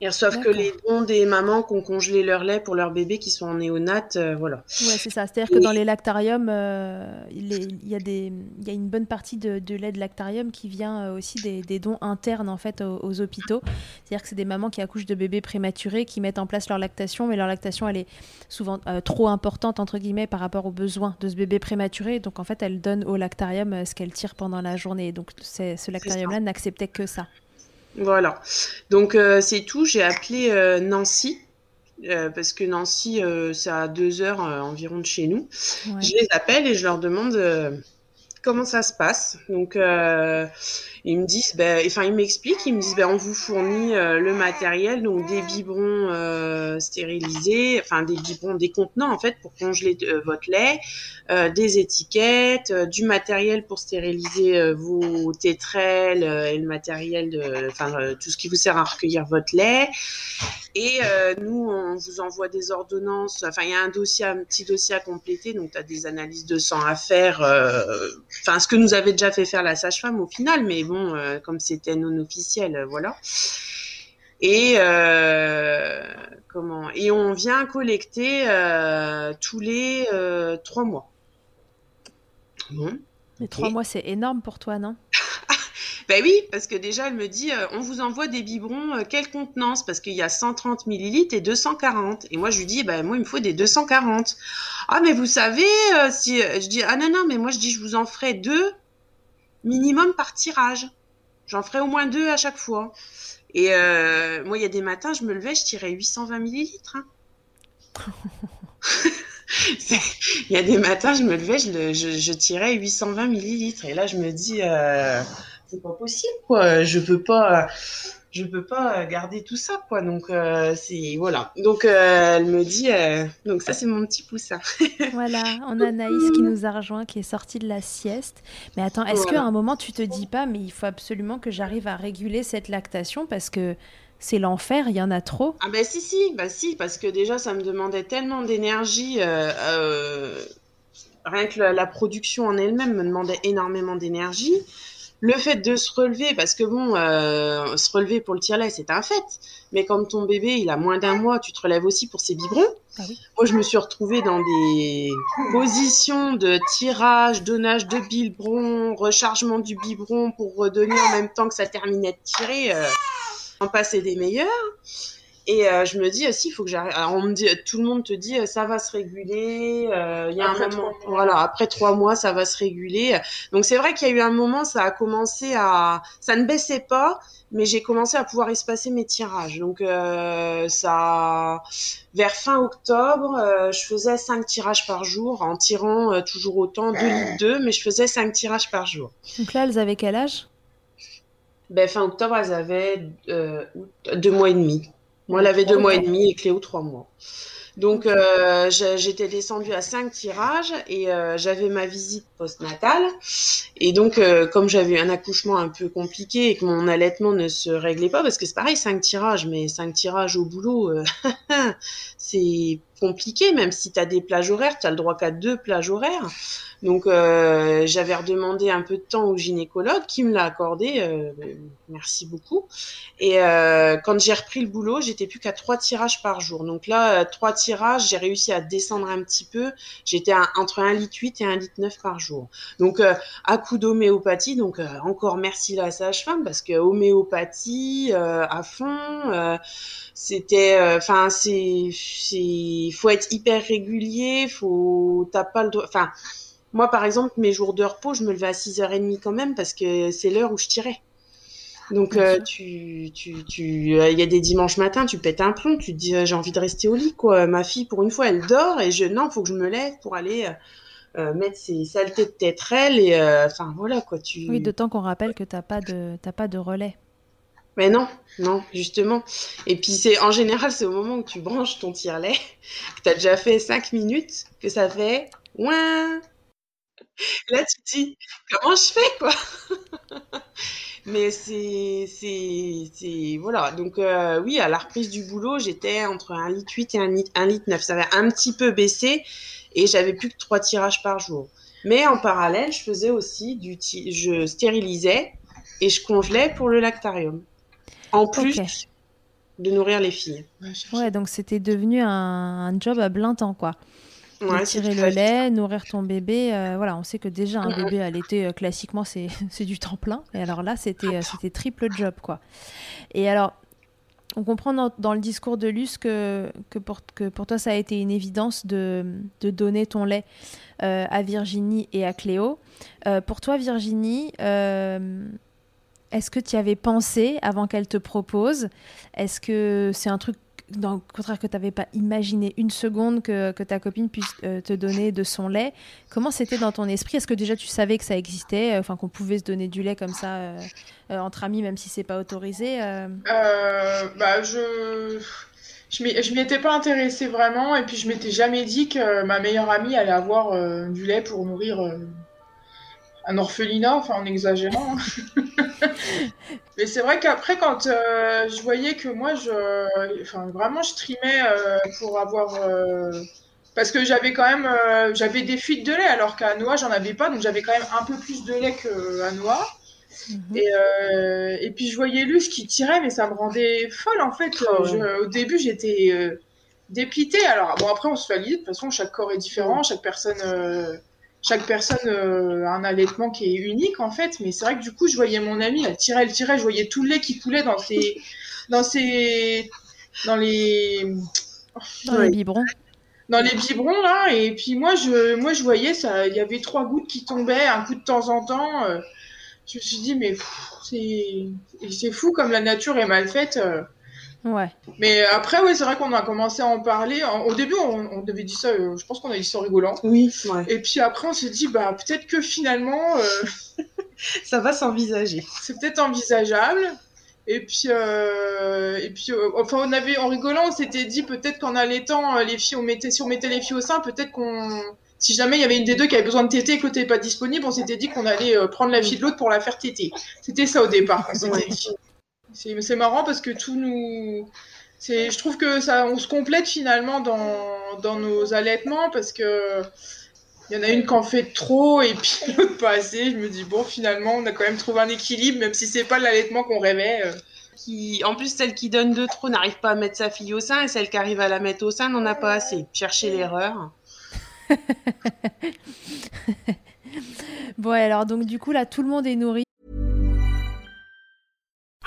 Ils reçoivent que les dons des mamans qui ont congelé leur lait pour leurs bébés qui sont en néonat, euh, voilà. Ouais, c'est ça. C'est-à-dire que dans les lactariums, euh, il, est- il y a des, il y a une bonne partie de, de lait de lactarium qui vient euh, aussi des, des dons internes en fait aux, aux hôpitaux. C'est-à-dire que c'est des mamans qui accouchent de bébés prématurés, qui mettent en place leur lactation, mais leur lactation elle est souvent euh, trop importante entre guillemets par rapport aux besoins de ce bébé prématuré. Donc en fait, elles donnent au lactarium ce qu'elles tirent pendant la journée. Donc ce lactarium-là n'acceptait que ça. Voilà. Donc euh, c'est tout. J'ai appelé euh, Nancy. euh, parce que Nancy, c'est à deux heures environ de chez nous. Ouais. Je les appelle et je leur demande comment ça se passe. Donc euh, ils me disent, ben, enfin ils m'expliquent, ils me disent, ben, on vous fournit euh, le matériel, donc des biberons euh, stérilisés, enfin des biberons, des contenants en fait pour congeler euh, votre lait, euh, des étiquettes, euh, du matériel pour stériliser vos tétrelles et le matériel de, enfin tout ce qui vous sert à recueillir votre lait. Et nous, on vous envoie des ordonnances. Enfin, il y a un dossier, un petit dossier à compléter. Donc, tu as des analyses de sang à faire. Enfin, ce que nous avait déjà fait faire la sage-femme au final. Mais bon, euh, comme c'était non officiel, euh, voilà. Et euh, comment? Et on vient collecter tous les trois mois. Bon. Ok. trois mois, c'est énorme pour toi, non? Ben oui, parce que déjà, elle me dit, euh, on vous envoie des biberons, euh, quelle contenance Parce qu'il y a 130 millilitres et 240. Et moi, je lui dis, ben moi, il me faut des 240. Ah, mais vous savez, euh, si je dis, ah non, non, mais moi, je dis, je vous en ferai deux minimum par tirage. J'en ferai au moins deux à chaque fois. Et moi, il y a des matins, je me levais, je tirais 820 millilitres. hein. Il y a des matins, je me levais, je, je, je tirais 820 millilitres. Et là, je me dis, euh, c'est pas possible, quoi. Je peux pas, je peux pas garder tout ça, quoi. Donc, euh, c'est, voilà. Donc, euh, elle me dit, euh, donc ça, c'est mon petit poussin. Voilà, on a Naïs qui nous a rejoint, qui est sortie de la sieste. Mais attends, est-ce Voilà. qu'à un moment tu te dis pas, mais il faut absolument que j'arrive à réguler cette lactation parce que c'est l'enfer, il y en a trop? Ah ben si si, bah si, parce que déjà ça me demandait tellement d'énergie. rien que la, la production en elle-même me demandait énormément d'énergie. Le fait de se relever, parce que bon, euh, se relever pour le tire-lait, c'est un fait. Mais quand ton bébé, il a moins d'un mois, tu te relèves aussi pour ses biberons. Ah oui. Moi, je me suis retrouvée dans des positions de tirage, donnage de biberon, rechargement du biberon pour redonner en même temps que ça terminait de tirer. Euh, en passer des meilleurs. Et euh, je me dis aussi, il faut que j'arrive. Alors, on me dit, tout le monde te dit, euh, ça va se réguler. euh, Il y a Après un moment, trois mois. voilà, après trois mois, ça va se réguler. Donc c'est vrai qu'il y a eu un moment, ça a commencé à, ça ne baissait pas, mais j'ai commencé à pouvoir espacer mes tirages. Donc euh, ça, vers fin octobre, euh, je faisais cinq tirages par jour, en tirant euh, toujours autant, 2 litres 2, mais je faisais cinq tirages par jour. Donc là, elles avaient quel âge? Ben, fin octobre, elles avaient euh, deux mois et demi. Moi, elle avait deux mois et demi et Cléo trois mois. Donc, euh, j'étais descendue à cinq tirages et euh, j'avais ma visite postnatale. Et donc, euh, comme j'avais un accouchement un peu compliqué et que mon allaitement ne se réglait pas, parce que c'est pareil, cinq tirages, mais cinq tirages au boulot, euh, c'est compliqué, même si tu as des plages horaires, tu as le droit qu'à deux plages horaires. Donc, euh, j'avais redemandé un peu de temps au gynécologue qui me l'a accordé. euh, merci beaucoup. Et quand j'ai repris le boulot, j'étais plus qu'à trois tirages par jour. Donc là, trois tirages, j'ai réussi à descendre un petit peu. J'étais entre 1 litre 8 et 1 litre 9 par jour. Donc euh, à coup d'homéopathie, donc euh, encore merci la sage-femme parce que homéopathie euh, à fond. euh, c'était, enfin c'est, c'est, faut être hyper régulier. Faut, t'as pas le droit. Enfin, moi par exemple, mes jours de repos, je me levais à 6h30 quand même parce que c'est l'heure où je tirais. Donc euh, tu, tu, tu, euh, il y a des dimanches matins, tu pètes un plomb, tu te dis euh, j'ai envie de rester au lit quoi. Ma fille pour une fois elle dort et je non faut que je me lève pour aller euh, mettre ses saletés de tétrelle et euh, enfin voilà quoi tu. Oui, d'autant qu'on rappelle que t'as pas de t'as pas de relais. Mais non, non, justement. Et puis c'est en général c'est au moment où tu branches ton tire-lait, que t'as déjà fait 5 minutes, que ça fait ouin. Là tu te dis comment je fais quoi? Mais c'est c'est c'est voilà. Donc euh, oui, à la reprise du boulot, j'étais entre 1 litre 8 et 1 litre, 1 litre 9. Ça avait un petit peu baissé et j'avais plus que 3 tirages par jour. Mais en parallèle, je faisais aussi du ti- je stérilisais et je congelais pour le lactarium. En plus de nourrir les filles. Ouais, donc c'était devenu un, un job à plein temps, quoi. Ouais, tirer le lait, nourrir ton bébé. euh, voilà, on sait que déjà un bébé à l'été, euh, classiquement, c'est c'est du temps plein. Et alors là, c'était euh, c'était triple job, quoi. Et alors, on comprend dans, le discours de Luce que, pour, toi, ça a été une évidence de, de donner ton lait euh, à Virginie et à Cléo. Euh, pour toi, Virginie, euh, est-ce que tu y avais pensé avant qu'elle te propose? Est-ce que c'est un truc, dans le contraire, que tu n'avais pas imaginé une seconde que, ta copine puisse euh, te donner de son lait. Comment c'était dans ton esprit? Est-ce que déjà tu savais que ça existait euh, Enfin, qu'on pouvait se donner du lait comme ça euh, entre amis, même si c'est pas autorisé bah, je je m'y étais pas intéressée vraiment et puis je m'étais jamais dit que ma meilleure amie allait avoir du lait pour nourrir un orphelinat, enfin en exagérant. Mais c'est vrai qu'après quand euh, je voyais que moi je enfin vraiment je trimais euh, pour avoir euh, parce que j'avais quand même j'avais des fuites de lait alors qu'à Noah j'en avais pas donc j'avais quand même un peu plus de lait qu'à Noah. Mhm. Et, euh, et puis je voyais Luce qui tirait, mais ça me rendait folle en fait. Ah ouais. Au début, j'étais euh, dépitée. Alors bon, après on se valide. De toute façon, chaque corps est différent, chaque personne, euh, chaque personne euh, a un allaitement qui est unique en fait. Mais c'est vrai que du coup, je voyais mon amie, elle tirait, elle tirait. Je voyais tout le lait qui coulait dans ses, dans ses, dans les, Dans les biberons dans les biberons là. Et puis moi, je, moi, je voyais ça. Il y avait trois gouttes qui tombaient, un coup de temps en temps. euh, je me suis dit, mais c'est c'est fou comme la nature est mal faite. euh. Ouais. Mais après, ouais, c'est vrai qu'on a commencé à en parler. En- Au début, on, on avait dit ça, euh, je pense qu'on a dit ça en rigolant. Oui, ouais. Et puis après, on s'est dit, bah, peut-être que finalement, euh, Ça va s'envisager. c'est peut-être envisageable. Et puis, euh, et puis euh, enfin, on avait, en rigolant, on s'était dit peut-être qu'en allaitant, les filles, on mettait, si on mettait les filles au sein, peut-être qu'on, si jamais il y avait une des deux qui avait besoin de téter et que l'autre n'était pas disponible, on s'était dit qu'on allait euh, prendre la fille de l'autre pour la faire téter. C'était ça au départ. s'était dit. C'est c'est marrant parce que tout nous, c'est, je trouve que ça, on se complète finalement dans, dans nos allaitements parce que Il y en a une qui en fait trop et puis l'autre pas assez. Je me dis, bon, finalement, on a quand même trouvé un équilibre, même si c'est pas l'allaitement qu'on rêvait. Euh. Qui, en plus, celle qui donne de trop n'arrive pas à mettre sa fille au sein et celle qui arrive à la mettre au sein n'en a pas assez. Chercher l'erreur. bon, alors, donc, du coup, là, tout le monde est nourri.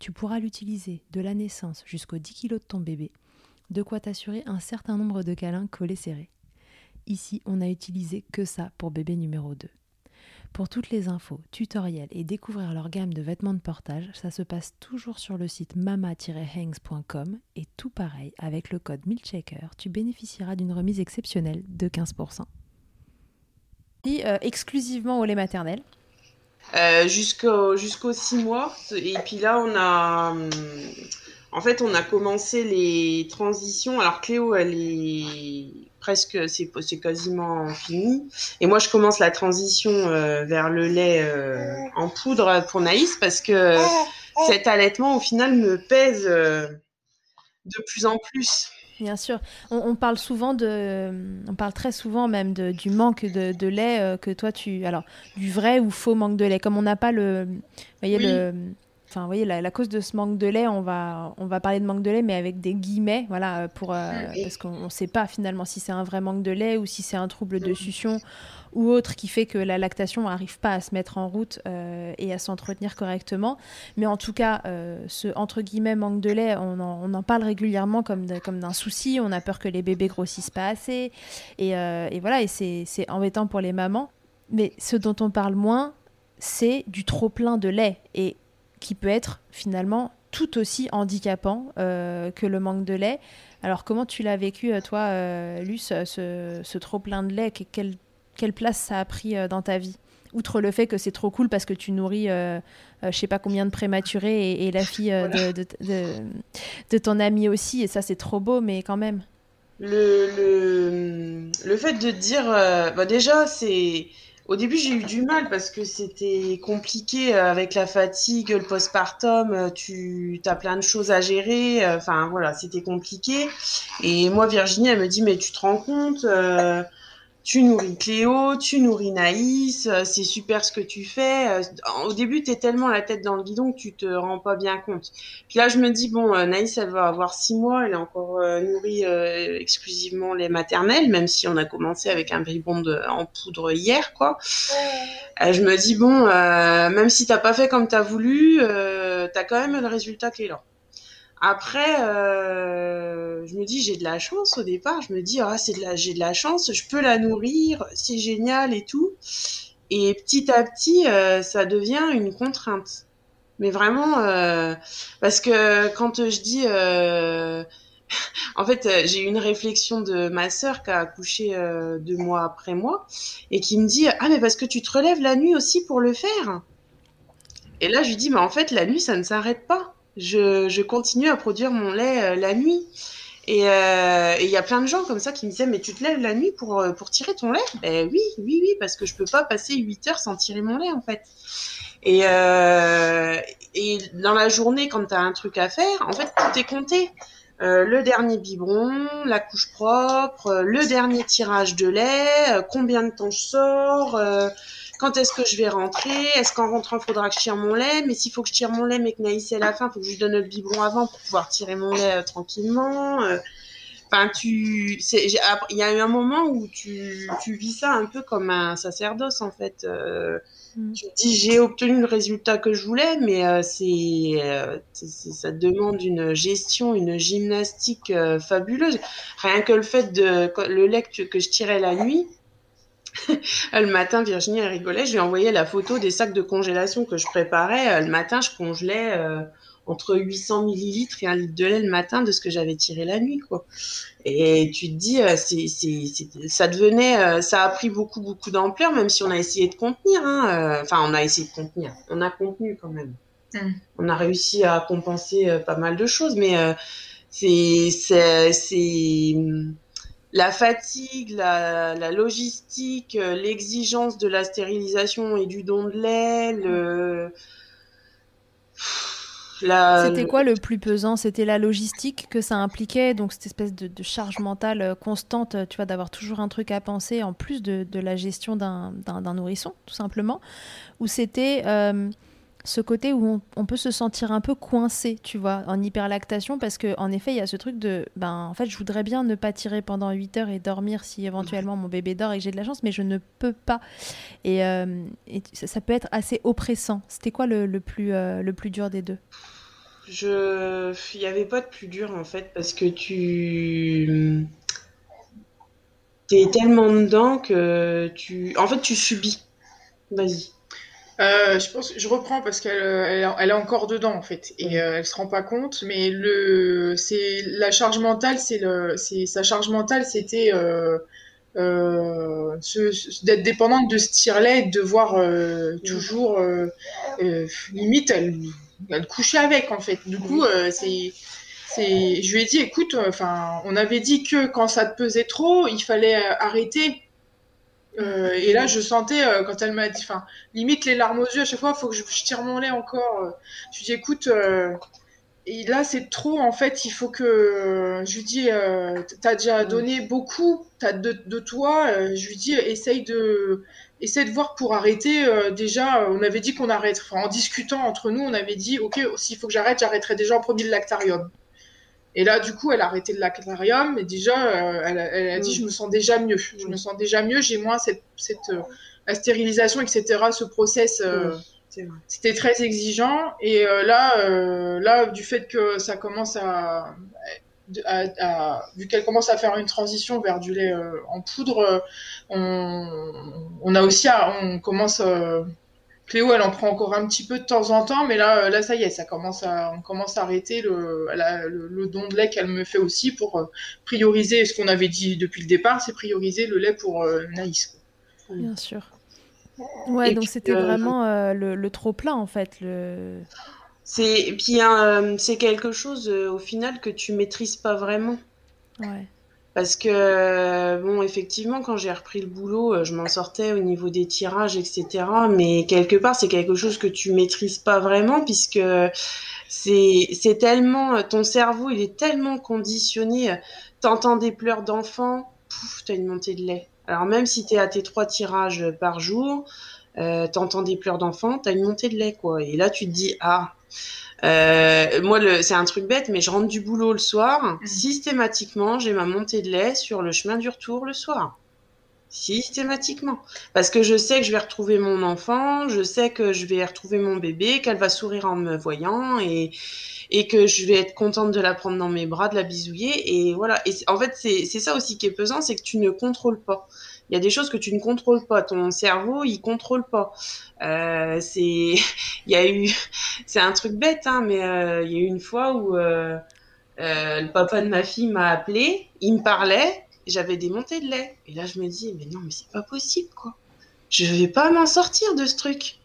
Tu pourras l'utiliser de la naissance jusqu'aux 10 kg de ton bébé, de quoi t'assurer un certain nombre de câlins collés serrés. Ici, on n'a utilisé que ça pour bébé numéro 2. Pour toutes les infos, tutoriels et découvrir leur gamme de vêtements de portage, ça se passe toujours sur le site mama-hangs.com et tout pareil, avec le code MILCHECKER, tu bénéficieras d'une remise exceptionnelle de 15%. Et euh, exclusivement au lait maternel euh, Jusqu'au 6 mois. Et puis là, on a. Hum, en fait, on a commencé les transitions. Alors, Cléo, elle est presque, c'est quasiment fini. Et moi, je commence la transition euh, vers le lait euh, en poudre pour Naïs parce que cet allaitement, au final, me pèse euh, de plus en plus. Bien sûr, on, parle souvent de, on parle très souvent même de, du manque de, lait que toi tu, alors du vrai ou faux manque de lait, comme on n'a pas le, voyez le Enfin, vous voyez, la, cause de ce manque de lait, on va, on va parler de manque de lait, mais avec des guillemets, voilà, pour, euh, parce qu'on ne sait pas finalement si c'est un vrai manque de lait ou si c'est un trouble de succion ou autre qui fait que la lactation n'arrive pas à se mettre en route euh, et à s'entretenir correctement. Mais en tout cas, euh, ce entre guillemets manque de lait, on en, on en parle régulièrement comme, comme d'un souci. On a peur que les bébés grossissent pas assez. Et, et voilà, et c'est embêtant pour les mamans. Mais ce dont on parle moins, c'est du trop plein de lait. Et qui peut être finalement tout aussi handicapant euh, que le manque de lait. Alors comment tu l'as vécu, euh, toi, euh, Luce, ce, trop plein de lait? Quelle, quelle, place ça a pris dans ta vie? Outre le fait que c'est trop cool parce que tu nourris, je sais pas combien de prématurés et, la fille de, de, de, ton ami aussi, et ça c'est trop beau, mais quand même. Le, le, le fait de dire, bah déjà c'est au début, j'ai eu du mal parce que c'était compliqué euh, avec la fatigue, le postpartum, euh, tu as plein de choses à gérer. Euh, enfin, voilà, c'était compliqué. Et moi, Virginie, elle me dit, mais tu te rends compte, tu nourris Cléo, tu nourris Naïs, euh, c'est super ce que tu fais. Euh, au début, tu es tellement la tête dans le guidon que tu te rends pas bien compte. Puis là, je me dis, bon, euh, Naïs, elle va avoir six mois, elle est encore nourrie exclusivement les maternelles, même si on a commencé avec un bribon en poudre hier, quoi. je me dis, bon, même si t'as pas fait comme tu as voulu, tu as quand même le résultat qui est là. Après, euh, je me dis j'ai de la chance au départ. Je me dis ah c'est de la j'ai de la chance, je peux la nourrir, c'est génial et tout. Et petit à petit, euh, ça devient une contrainte. Mais vraiment, euh, parce que quand je dis, en fait, j'ai eu une réflexion de ma sœur qui a accouché deux mois après moi et qui me dit ah mais parce que tu te relèves la nuit aussi pour le faire. Et là, je lui dis mais en fait la nuit ça ne s'arrête pas je, continue à produire mon lait euh, la nuit. Euh, et il y a plein de gens comme ça qui me disaient mais tu te lèves la nuit pour, euh, pour tirer ton lait? Ben oui, oui, oui, parce que je peux pas passer 8 heures sans tirer mon lait en fait. Et, et dans la journée, quand tu as un truc à faire, en fait, tout est compté. Euh, le dernier biberon, la couche propre, euh, le dernier tirage de lait, euh, combien de temps je sors, quand est-ce que je vais rentrer, est-ce qu'en rentrant il faudra que je tire mon lait, mais s'il faut que je tire mon lait mais que Naïs est à la fin, il faut que je lui donne le biberon avant pour pouvoir tirer mon lait tranquillement. Enfin, tu, il y a eu un moment où tu, tu vis ça un peu comme un sacerdoce en fait. Mm. Tu dis j'ai obtenu le résultat que je voulais, mais euh, euh, c'est, ça demande une gestion, une gymnastique euh, fabuleuse. Rien que le fait de le lait que, je tirais la nuit. le matin, Virginie elle rigolait. Je lui ai envoyé la photo des sacs de congélation que je préparais. le matin, je congelais entre 800 millilitres et un litre de lait le matin de ce que j'avais tiré la nuit, quoi. Et tu te dis, euh, c'est, ça devenait, euh, ça a pris beaucoup, beaucoup d'ampleur, même si on a essayé de contenir. Hein, euh, enfin, on a essayé de contenir. On a contenu quand même. Mm. On a réussi à compenser pas mal de choses, mais c'est, c'est la fatigue, la, la logistique, l'exigence de la stérilisation et du don de lait, le c'était quoi le plus pesant? C'était la logistique que ça impliquait, donc cette espèce de, charge mentale euh, constante, tu vois, d'avoir toujours un truc à penser en plus de, la gestion d'un nourrisson, tout simplement? Ou c'était euh, ce côté où on, peut se sentir un peu coincé, tu vois, en hyperlactation, parce qu'en effet, il y a ce truc de, ben, en fait, je voudrais bien ne pas tirer pendant 8 heures et dormir si éventuellement mon bébé dort et que j'ai de la chance, mais je ne peux pas. Et, euh, ça, peut être assez oppressant. C'était quoi le, plus, euh, le plus dur des deux? Je, il n'y avait pas de plus dur en fait, parce que tu es tellement dedans que tu, en fait, tu subis. Vas-y. Euh, je pense, je reprends parce qu'elle elle, est encore dedans en fait et euh, elle se rend pas compte. Mais la charge mentale, sa charge mentale, c'était euh, euh d'être dépendante de ce tire-lait, de devoir toujours limite elle, elle couchait avec en fait. Du coup, je lui ai dit, écoute, on avait dit que quand ça te pesait trop, il fallait arrêter euh, et là, je sentais euh, quand elle m'a dit, enfin, limite les larmes aux yeux à chaque fois, il faut que je, tire mon lait encore. Euh. Je lui dis, écoute, et là c'est trop en fait, il faut que. je lui dis, t'as déjà mm. donné beaucoup, de, de toi. je lui dis, essaye de, essaye de voir pour arrêter. déjà, on avait dit qu'on arrête. Enfin, en discutant entre nous, on avait dit, ok, s'il faut que j'arrête, j'arrêterai déjà en premier le lactarium. Et là, du coup, elle a arrêté le l'aquarium et déjà, euh, elle, a dit, mm. je me sens déjà mieux. Je me sens déjà mieux, j'ai moins cette, cette euh, la stérilisation, etc., ce process. Euh, c'était très exigeant. Et là, là, du fait que ça commence à, à, vu qu'elle commence à faire une transition vers du lait en poudre, on, on, a aussi, on commence Cléo, elle en prend encore un petit peu de temps en temps, mais là, euh, là ça y est, ça commence à, on commence à arrêter le, le, don de lait qu'elle me fait aussi pour euh, prioriser ce qu'on avait dit depuis le départ, c'est prioriser le lait pour euh, Naïs. Bien sûr. Ouais, donc c'était vraiment le, trop plein en fait. Le... C'est puis c'est quelque chose au final que tu maîtrises pas vraiment. Ouais. Parce que, bon, effectivement, quand j'ai repris le boulot, euh, je m'en sortais au niveau des tirages, etc. Mais quelque part, c'est quelque chose que tu maîtrises pas vraiment, puisque c'est, c'est tellement, ton cerveau, il est tellement conditionné. T'entends des pleurs d'enfants, pouf, t'as une montée de lait. Alors même si t'es à tes trois tirages par jour, euh, t'entends des pleurs d'enfants, t'as une montée de lait, quoi. Et là, tu te dis, ah, euh, moi, c'est un truc bête, mais je rentre du boulot le soir. Mm. Systématiquement, j'ai ma montée de lait sur le chemin du retour le soir. Systématiquement. Parce que je sais que je vais retrouver mon enfant, je sais que je vais retrouver mon bébé, qu'elle va sourire en me voyant et, et que je vais être contente de la prendre dans mes bras, de la bisouiller. Et voilà. Et en fait, c'est ça aussi qui est pesant, c'est que tu ne contrôles pas. Il y a des choses que tu ne contrôles pas. Ton cerveau, il contrôle pas. Euh, c'est, il y a eu, c'est un truc bête, hein, mais euh, il y a eu une fois où euh, euh, le papa de ma fille m'a appelé, il me parlait, j'avais des montées de lait. Et là, je me dis, mais non, mais c'est pas possible, quoi. Je vais pas m'en sortir de ce truc.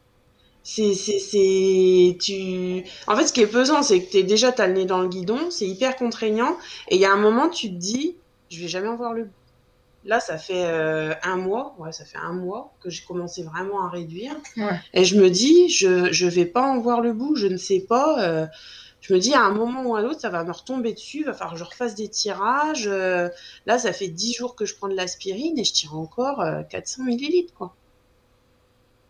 C'est, c'est, c'est, tu. En fait, ce qui est pesant, c'est que t'es déjà t'as le nez dans le guidon, c'est hyper contraignant, et il y a un moment, tu te dis, je vais jamais en voir le bout Là, ça fait euh, un mois, ouais, ça fait un mois que j'ai commencé vraiment à réduire. Ouais. Et je me dis, je je vais pas en voir le bout, je ne sais pas. euh, je me dis, à un moment ou à l'autre, ça va me retomber dessus, il va falloir que je refasse des tirages. euh, là, ça fait 10 jours que je prends de l'aspirine et je tire encore euh, 400 millilitres, quoi.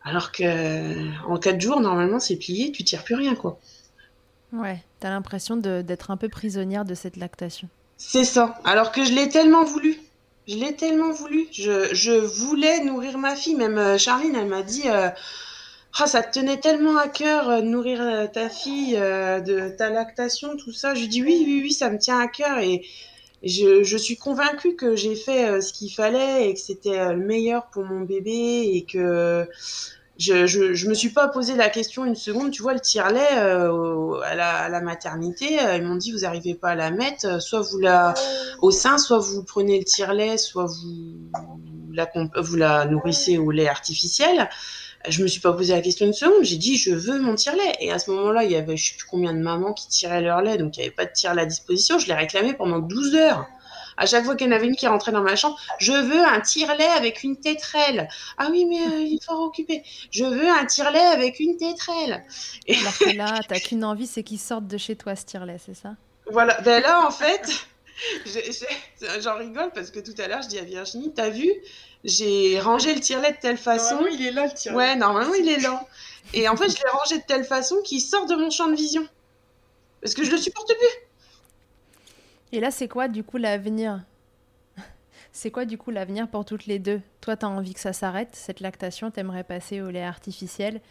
Alors que en 4 jours, normalement, c'est plié, tu tires plus rien, quoi. Ouais, t'as l'impression d'être un peu prisonnière de cette lactation. C'est ça. Alors que je l'ai tellement voulu. Je l'ai tellement voulu. Je, je voulais nourrir ma fille. Même euh, Charline, elle m'a dit euh, Ah, ça te tenait tellement à cœur euh, de nourrir euh, ta fille, euh, de ta lactation, tout ça. Je lui dis Oui, oui, oui, ça me tient à cœur. Et je, suis convaincue que j'ai fait euh, ce qu'il fallait et que c'était euh, le meilleur pour mon bébé et que je, je, me suis pas posé la question une seconde. Tu vois, le tire-lait euh, à, la, maternité, ils m'ont dit vous arrivez pas à la mettre, soit vous la au sein, soit vous prenez le tire-lait, soit vous la, vous la nourrissez au lait artificiel. Je me suis pas posé la question une seconde. J'ai dit je veux mon tire-lait. Et à ce moment-là, il y avait je sais plus combien de mamans qui tiraient leur lait, donc il y avait pas de tire-lait à disposition. Je l'ai réclamé pendant 12 heures. À chaque fois qu'il y en avait une qui rentrait dans ma chambre, je veux un tire-lait avec une tétrelle. Ah oui, mais euh, il faut occuper. Je veux un tire-lait avec une tétrelle. Et Alors que là, t'as qu'une envie, c'est qu'ils sortent de chez toi, ce tire-lait, c'est ça? Voilà. Ben là, en fait, j'en rigole parce que tout à l'heure, je dis à Virginie, t'as vu, j'ai rangé le tire-lait de telle façon. Normalement, il est là le tire. Ouais, normalement, il est là. Et en fait, je l'ai rangé de telle façon qu'il sort de mon champ de vision. Parce que je le supporte plus. Et là, c'est quoi du coup l'avenir C'est quoi du coup l'avenir pour toutes les deux? Toi, t'as envie que ça s'arrête, cette lactation, t'aimerais passer au lait artificiel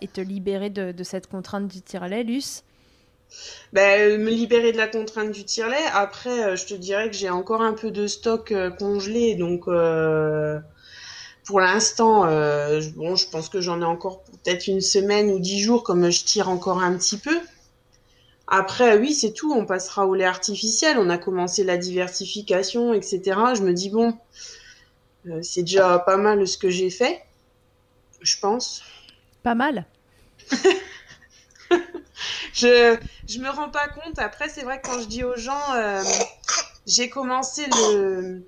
et te libérer de, de cette contrainte du tire-lait, Luce? Ben, me libérer de la contrainte du tire-lait. Après, euh, je te dirais que j'ai encore un peu de stock euh, congelé, donc euh, pour l'instant, euh, je- bon, je pense que j'en ai encore peut-être une semaine ou dix jours, comme je tire encore un petit peu. Après, oui, c'est tout. On passera au lait artificiel. On a commencé la diversification, etc. Je me dis bon, euh, c'est déjà pas mal ce que j'ai fait, je pense. Pas mal Je je me rends pas compte. Après, c'est vrai que quand je dis aux gens, euh, j'ai commencé le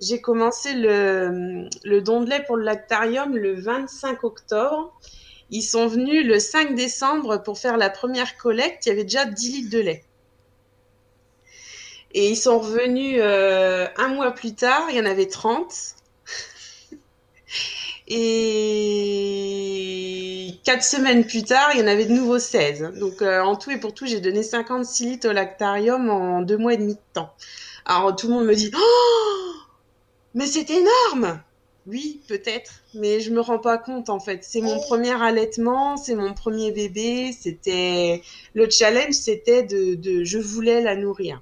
j'ai commencé le le don de lait pour le lactarium le 25 octobre. Ils sont venus le 5 décembre pour faire la première collecte. Il y avait déjà 10 litres de lait. Et ils sont revenus euh, un mois plus tard. Il y en avait 30. Et quatre semaines plus tard, il y en avait de nouveau 16. Donc euh, en tout et pour tout, j'ai donné 56 litres au lactarium en deux mois et demi de temps. Alors tout le monde me dit Oh Mais c'est énorme Oui, peut-être, mais je me rends pas compte en fait. C'est mon premier allaitement, c'est mon premier bébé. C'était le challenge, c'était de, de je voulais la nourrir.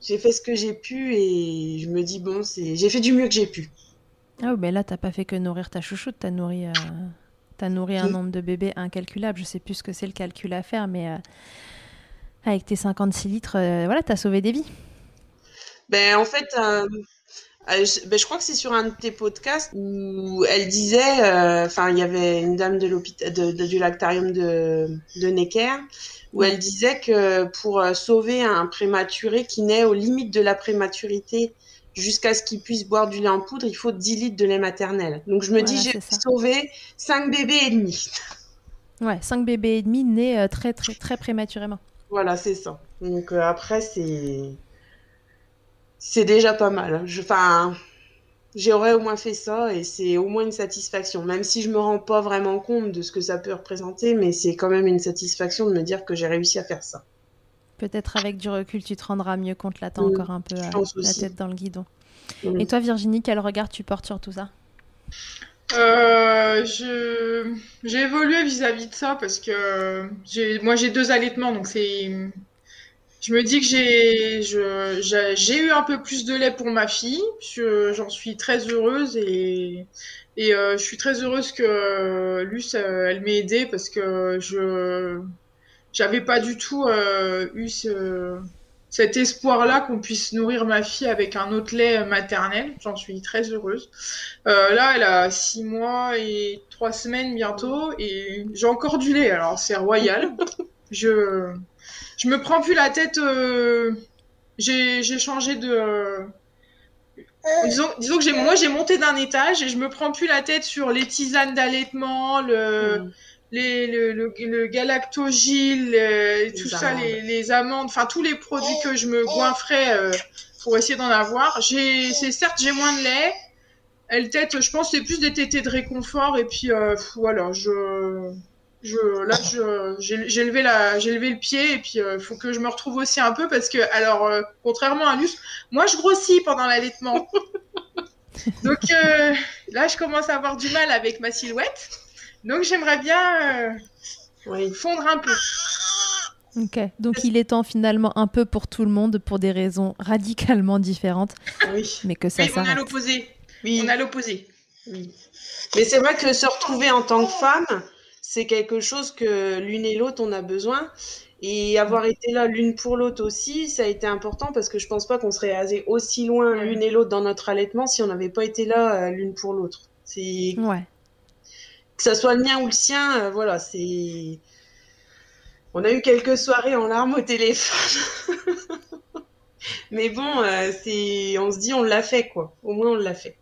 J'ai fait ce que j'ai pu et je me dis bon, c'est j'ai fait du mieux que j'ai pu. Ah oui, mais là, t'as pas fait que nourrir ta chouchoute, t'as nourri, euh, t'as nourri un Oui. nombre de bébés incalculable. Je sais plus ce que c'est le calcul à faire, mais euh, avec tes 56 litres, euh, voilà, t'as sauvé des vies. Ben, en fait, je, ben, je crois que c'est sur un de tes podcasts où elle disait, enfin, il y avait une dame de l'hôpital, du lactarium de, de Necker, où elle disait que pour sauver un prématuré qui naît aux limites de la prématurité jusqu'à ce qu'il puisse boire du lait en poudre, il faut 10 litres de lait maternel. Donc je me dis, j'ai sauvé 5 bébés et demi. Ouais, 5 bébés et demi nés euh, très, très, très prématurément. Voilà, c'est ça. Donc euh, après, c'est c'est déjà pas mal. Enfin, j'aurais au moins fait ça et c'est au moins une satisfaction. Même si je me rends pas vraiment compte de ce que ça peut représenter, mais c'est quand même une satisfaction de me dire que j'ai réussi à faire ça. Peut-être avec du recul, tu te rendras mieux compte. Là, t'as encore un peu euh, la tête dans le guidon. Mm. Et toi, Virginie, quel regard tu portes sur tout ça? Euh, je j'ai évolué vis-à-vis de ça parce que j'ai moi j'ai deux allaitements donc c'est je me dis que j'ai je j'ai j'ai eu un peu plus de lait pour ma fille je- j'en suis très heureuse et et euh, je suis très heureuse que Luce euh, elle m'ait aidée parce que je j'avais pas du tout euh, eu ce cet espoir-là qu'on puisse nourrir ma fille avec un autre lait maternel. J'en suis très heureuse. Euh, là, elle a six mois et trois semaines bientôt et j'ai encore du lait. Alors c'est royal. je je me prends plus la tête. euh, J'ai changé de. disons, disons que j'ai, moi, j'ai monté d'un étage et je me prends plus la tête sur les tisanes d'allaitement, le, Mm. Les, le, le, le galactogile, euh, tout ça, les, les amandes, enfin tous les produits que je me goinfrais euh, pour essayer d'en avoir. J'ai, c'est certes, j'ai moins de lait. Elle tête, je pense, c'est plus des tétés de réconfort et puis euh, voilà, je, je, là, je, j'ai, j'ai levé la, j'ai levé le pied et puis il faut que je me retrouve aussi un peu parce que, alors, contrairement à Luce, moi je grossis pendant l'allaitement. Donc là, je commence à avoir du mal avec ma silhouette. Donc j'aimerais bien euh, Oui. fondre un peu. Ok, donc il est temps finalement un peu pour tout le monde pour des raisons radicalement différentes, Oui. mais que ça Oui, on a l'opposé. Oui. On a l'opposé. Oui. Mais c'est vrai que se retrouver en tant que femme, c'est quelque chose que l'une et l'autre on a besoin. Et avoir été là l'une pour l'autre aussi, ça a été important parce que je pense pas qu'on serait allé aussi loin l'une et l'autre dans notre allaitement si on n'avait pas été là euh, l'une pour l'autre. C'est Ouais. Que ça soit le mien ou le sien, euh, voilà, c'est. On a eu quelques soirées en larmes au téléphone. Mais bon, euh, c'est, on se dit on l'a fait quoi. Au moins on l'a fait.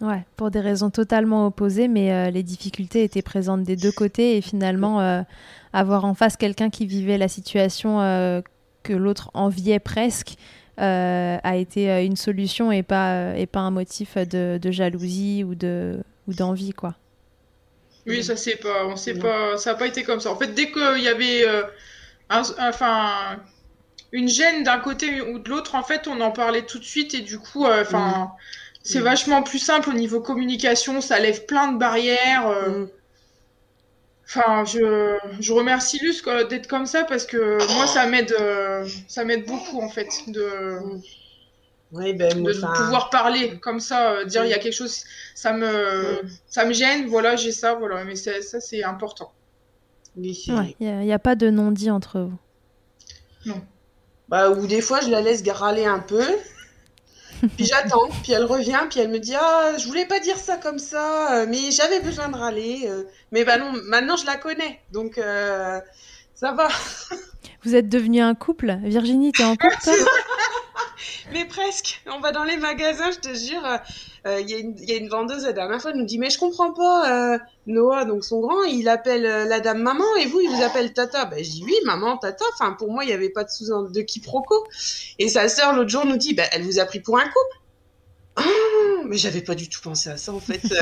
Ouais, pour des raisons totalement opposées, mais euh, les difficultés étaient présentes des deux côtés et finalement avoir en face quelqu'un qui vivait la situation que l'autre enviait presque a été une solution et pas, et pas un motif de, de jalousie ou de ou d'envie quoi. Oui, ça c'est pas, on sait Non. pas, ça a pas été comme ça. En fait, dès qu'il y avait, euh, un- enfin, une gêne d'un côté ou de l'autre, en fait, on en parlait tout de suite et du coup, euh, enfin, c'est Mm. vachement plus simple au niveau communication. Ça lève plein de barrières. euh, Mm. Enfin, je, je remercie Luce d'être comme ça parce que moi, ça m'aide, ça m'aide beaucoup en fait de, Oui, ben, moi, de pouvoir parler comme ça, euh, dire il y a quelque chose, ça me, ça me gêne, voilà, j'ai ça, voilà, mais c'est- ça c'est important. oui, c'est- Ouais, il n'y a, pas de non-dit entre vous. Bah, ou des fois, je la laisse râler un peu. Puis j'attends, puis elle revient, puis elle me dit Ah, je voulais pas dire ça comme ça, euh, mais j'avais besoin de râler. euh. Mais bah non, maintenant je la connais, donc euh, ça va. Vous êtes devenu un couple? Virginie, t'es en couple Mais presque. On va dans les magasins, je te jure. euh, euh, Il y, a une- il y a une vendeuse la dernière fois, elle nous dit Mais je comprends pas, euh, Noah, donc son grand, il appelle euh, la dame maman et vous, il vous appelle tata. Ben, je dis Oui, maman, tata. Enfin, pour moi, il n'y avait pas de sous de quiproquo. Et sa sœur, l'autre jour, nous dit Ben, Elle vous a pris pour un couple. Ah, mais j'avais pas du tout pensé à ça en fait.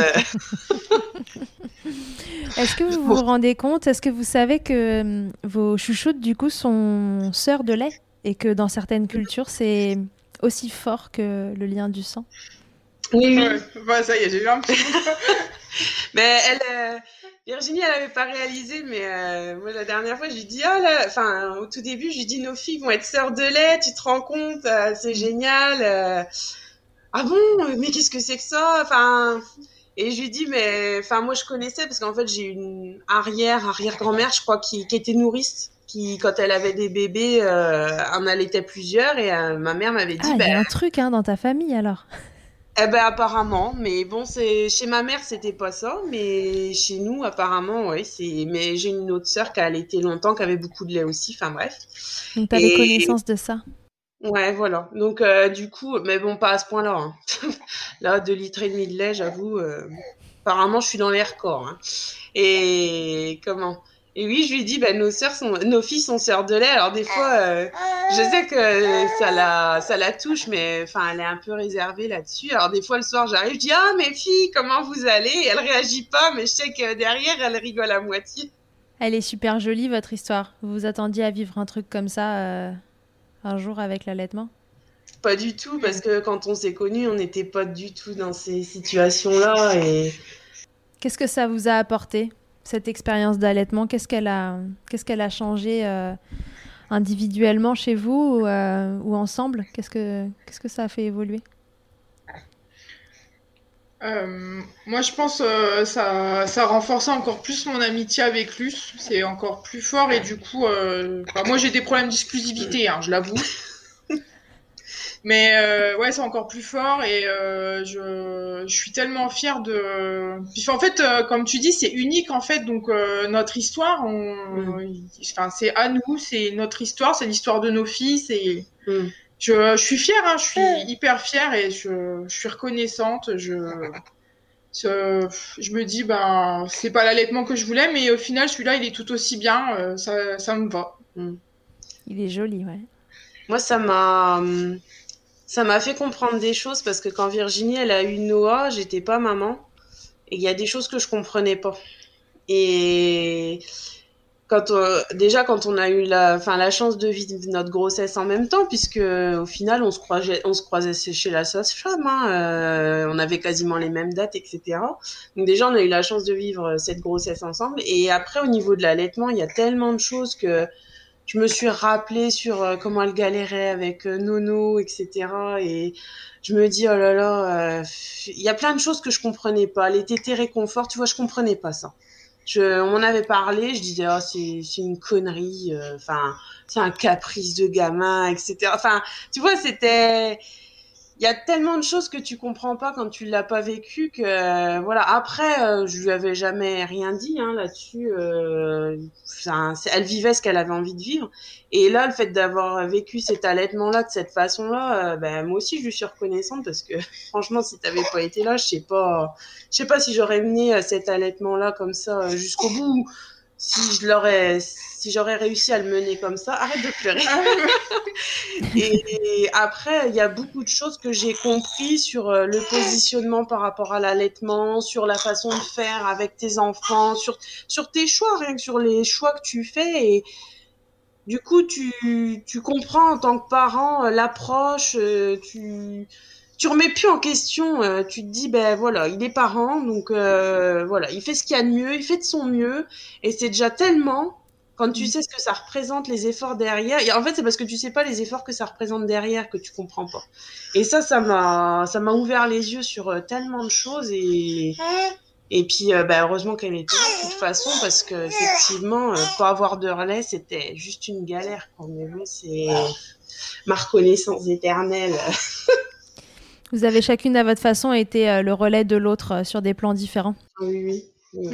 Est-ce que vous vous rendez compte Est-ce que vous savez que vos chouchoutes du coup sont sœurs de lait et que dans certaines cultures c'est aussi fort que le lien du sang oui, oui. Ouais, bah, ça y est, j'ai eu un petit Mais elle, euh, Virginie, elle avait pas réalisé, mais euh, moi la dernière fois, je lui dis ah là, enfin au tout début, je lui dis nos filles vont être sœurs de lait, tu te rends compte, euh, c'est génial. euh. ah bon, mais qu'est-ce que c'est que ça? Enfin, et je lui dis mais, enfin moi je connaissais parce qu'en fait j'ai une arrière arrière grand-mère, je crois, qui, qui était nourrice. Qui, quand elle avait des bébés, euh, en allaitait plusieurs et euh, ma mère m'avait dit, Ah, il y ben, a un truc hein, dans ta famille alors. eh ben apparemment, mais bon c'est chez ma mère c'était pas ça, mais chez nous apparemment ouais c'est. Mais j'ai une autre sœur qui a allaité longtemps, qui avait beaucoup de lait aussi. Enfin bref. Donc t'avais Et- connaissance de ça. Ouais voilà. Donc euh, du coup, mais bon pas à ce point-là. hein. Là deux litres et demi de lait, j'avoue. euh, Apparemment je suis dans les records. hein. Et comment? Et oui je lui dis nos sont, nos filles sont sœurs de lait. Alors des fois euh, je sais que ça la, ça la touche, mais enfin, elle est un peu réservée là-dessus. Alors des fois le soir, j'arrive, je dis ah mes filles, comment vous allez? Et Elle réagit pas, mais je sais que derrière, elle rigole à moitié. Elle est super jolie votre histoire. Vous vous attendiez à vivre un truc comme ça euh, un jour avec l'allaitement? Pas du tout, parce que quand on s'est connus, on n'était pas du tout dans ces situations-là. Et Qu'est-ce que ça vous a apporté? Cette expérience d'allaitement Qu'est-ce qu'elle a, qu'est-ce a changé euh, individuellement chez vous ou, euh, ensemble? Qu'est-ce que, que ça a fait évoluer? Euh, moi, je pense euh, ça, ça renforce encore plus mon amitié avec Luce. C'est encore plus fort et du coup, enfin, moi j'ai des problèmes d'exclusivité, hein, je l'avoue. Mais euh, ouais, c'est encore plus fort et euh, je, je suis tellement fière de. En fait, euh, comme tu dis, c'est unique en fait. Donc euh, notre histoire, on... enfin, c'est à nous, c'est notre histoire, c'est l'histoire de nos filles. C'est Mm. je, suis fière, hein, je suis hyper fière et je, suis reconnaissante. Je, je, me dis, ben, c'est pas l'allaitement que je voulais, mais au final, celui-là, il est tout aussi bien. Ça, ça me va. Mm. Il est joli, ouais. Moi, ça m'a, ça m'a fait comprendre des choses parce que quand Virginie, elle a eu Noah, j'étais pas maman. Et il y a des choses que je comprenais pas. Et quand déjà quand on a eu la, enfin la chance de vivre notre grossesse en même temps, puisque au final on se croisait, on se croisait chez la sage-femme, hein, euh, on avait quasiment les mêmes dates, etc. Donc déjà on a eu la chance de vivre cette grossesse ensemble. Et après au niveau de l'allaitement, il y a tellement de choses que je me suis rappelé sur euh, comment elle galérait avec euh, Nono, etc. Et je me dis oh là là, il y a plein de choses que je comprenais pas. Les tétés réconfort, tu vois, je comprenais pas ça. Je, on m'en avait parlé, je disais, oh, c'est, une connerie, euh, enfin, c'est un caprice de gamin, etc. Enfin, tu vois, c'était, il y a tellement de choses que tu comprends pas quand tu l'as pas vécu que euh, voilà. Après euh, je lui avais jamais rien dit hein, là-dessus euh, elle vivait ce qu'elle avait envie de vivre. Et là le fait d'avoir vécu cet allaitement là de cette façon là ben moi aussi je lui suis reconnaissante parce que franchement si t'avais pas été là je sais pas je sais pas si j'aurais mené cet allaitement là comme ça jusqu'au bout si je l'aurais si j'aurais réussi à le mener comme ça, arrête de pleurer. et, après, il y a beaucoup de choses que j'ai compris sur euh, le positionnement par rapport à l'allaitement, sur la façon de faire avec tes enfants, sur, sur tes choix, rien que sur les choix que tu fais. Et du coup, tu, tu comprends en tant que parent euh, l'approche, euh, tu tu remets plus en question. Euh, tu te dis, ben voilà, il est parent, donc euh, voilà, il fait ce qu'il y a de mieux, il fait de son mieux, et c'est déjà tellement quand tu mm. sais ce que ça représente, les efforts derrière. Et en fait, c'est parce que tu sais pas les efforts que ça représente derrière que tu comprends pas. Et ça, ça m'a, ça m'a ouvert les yeux sur euh, tellement de choses et. Et puis, ben, heureusement qu'elle était là de toute façon, parce que effectivement, pas avoir de relais, c'était juste une galère. Quand même, c'est ma reconnaissance éternelle. Vous avez chacune à votre façon été euh, le relais de l'autre euh, sur des plans différents. Oui, oui.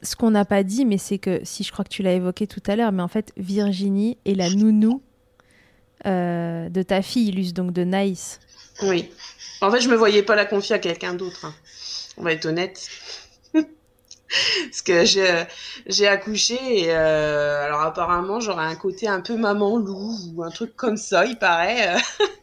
Ce qu'on n'a pas dit, mais c'est que, si je crois que tu l'as évoqué tout à l'heure, mais en fait, Virginie est la nounou euh, de ta fille, Luce, donc de Naïs. Oui. En fait, je me voyais pas la confier à quelqu'un d'autre. Hein. On va être honnête. Parce que j'ai accouché et alors apparemment j'aurais un côté un peu maman loup ou un truc comme ça, il paraît.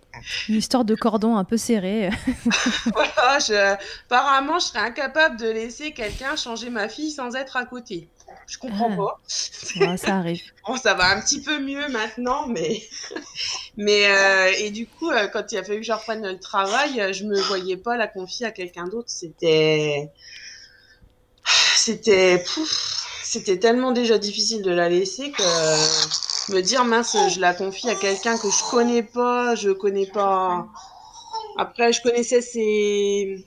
Une histoire de cordon un peu serré. voilà, je... apparemment, je serais incapable de laisser quelqu'un changer ma fille sans être à côté. Je comprends ah. pas. ça arrive. bon, ça va un petit peu mieux maintenant, mais. mais euh, et du coup, euh, quand il a fallu que je reprenne le travail, euh, je me voyais pas la confier à quelqu'un d'autre. C'était. C'était. C'était tellement déjà difficile de la laisser que me dire mince, je la confie à quelqu'un que je connais pas, je connais pas. Après, je connaissais ses,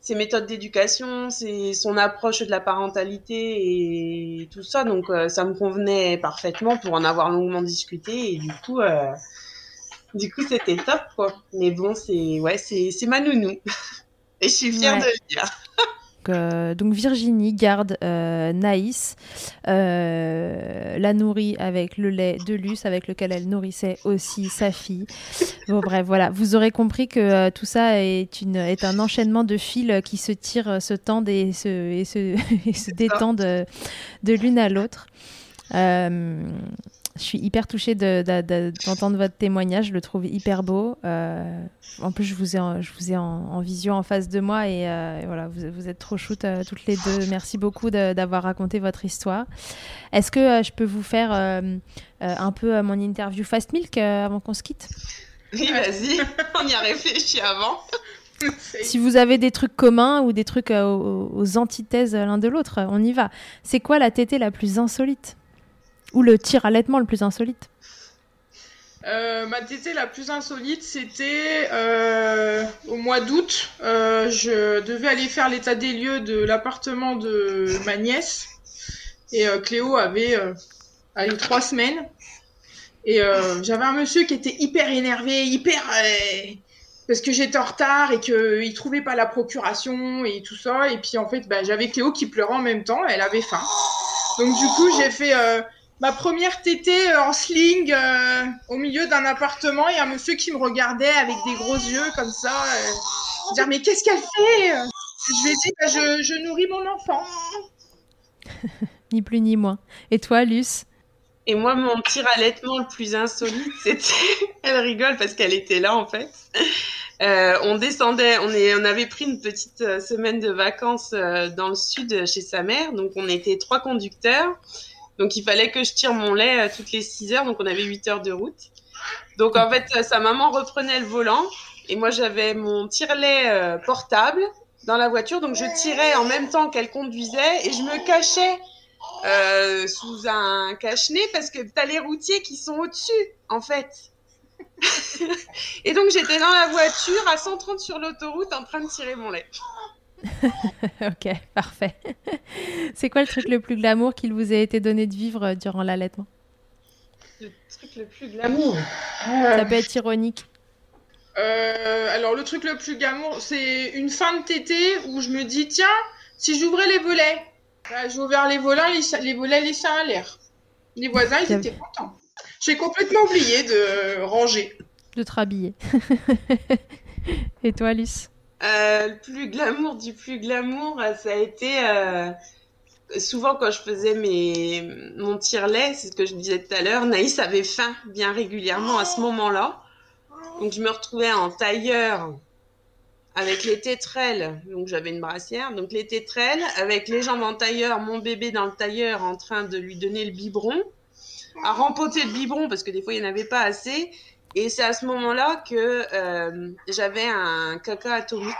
ses méthodes d'éducation, son approche de la parentalité et tout ça, donc euh, ça me convenait parfaitement pour en avoir longuement discuté et du coup, euh, du coup c'était top quoi. Mais bon, c'est ouais, c'est ma nounou et je suis fière de le dire. Euh, donc Virginie garde euh, Naïs, euh, la nourrit avec le lait de Luce, avec lequel elle nourrissait aussi sa fille. Bon bref, voilà, vous aurez compris que tout ça est, un enchaînement de fils qui se tirent, se tendent et se, détendent de, de l'une à l'autre. Je suis hyper touchée d'entendre votre témoignage, je le trouve hyper beau. Euh, en plus, je vous ai, en, je vous ai en, vision en face de moi et, euh, voilà, vous, vous, êtes trop shoot euh, toutes les deux. Merci beaucoup d'avoir raconté votre histoire. Est-ce que je peux vous faire un peu mon interview Fast Milk avant qu'on se quitte? Oui, vas-y, on y a réfléchi avant. si vous avez des trucs communs ou des trucs aux, aux antithèses l'un de l'autre, on y va. C'est quoi la tétée la plus insolite? Ou le tir allaitement le plus insolite euh, ma tétée la plus insolite, c'était euh, au mois d'août. Euh, je devais aller faire l'état des lieux de l'appartement de ma nièce. Et Cléo avait eu trois semaines. Et j'avais un monsieur qui était hyper énervé, hyper... parce que j'étais en retard et qu'il trouvait pas la procuration et tout ça. Et puis en fait, bah, j'avais Cléo qui pleurait en même temps. Elle avait faim. Donc du coup, j'ai fait ma première tétée euh, en sling euh, au milieu d'un appartement. Il y a un monsieur qui me regardait avec des gros yeux comme ça. Euh, je dire, mais qu'est-ce qu'elle fait Je lui ai dit, bah, je, je nourris mon enfant. ni plus ni moins. Et toi, Luce? Et moi, mon petit rallaitement le plus insolite, c'était. Elle rigole parce qu'elle était là, en fait. Euh, on descendait, on, est, on avait pris une petite euh, semaine de vacances euh, dans le sud chez sa mère, donc on était trois conducteurs. Donc il fallait que je tire mon lait euh, toutes les 6 heures, donc on avait 8 heures de route. Donc en fait, sa maman reprenait le volant et moi j'avais mon tire-lait euh, portable dans la voiture, donc je tirais en même temps qu'elle conduisait et je me cachais euh, sous un cache-nez parce que t'as les routiers qui sont au-dessus, en fait. et donc j'étais dans la voiture à 130 sur l'autoroute en train de tirer mon lait. ok, parfait. C'est quoi le truc le plus glamour qu'il vous a été donné de vivre euh, durant l'allaitement? Le truc le plus glamour? Ça peut être ironique. Euh, alors, le truc le plus glamour, c'est une fin de tétée où je me dis, tiens, si j'ouvrais les volets, bah, j'ai ouvert les volets, les, les volets à l'air. Les voisins, ils étaient contents. J'ai complètement oublié de ranger. De te rhabiller. Et toi, Luce? Euh, le plus glamour du plus glamour, euh, ça a été euh, souvent quand je faisais mes mon tire-lait, c'est ce que je disais tout à l'heure. Naïs avait faim bien régulièrement à ce moment-là, donc je me retrouvais en tailleur avec les tétrelles, donc j'avais une brassière, donc les tétrelles avec les jambes en tailleur, mon bébé dans le tailleur en train de lui donner le biberon, à rempoter le biberon parce que des fois il n'y en avait pas assez. Et c'est à ce moment-là que euh, j'avais un caca atomique.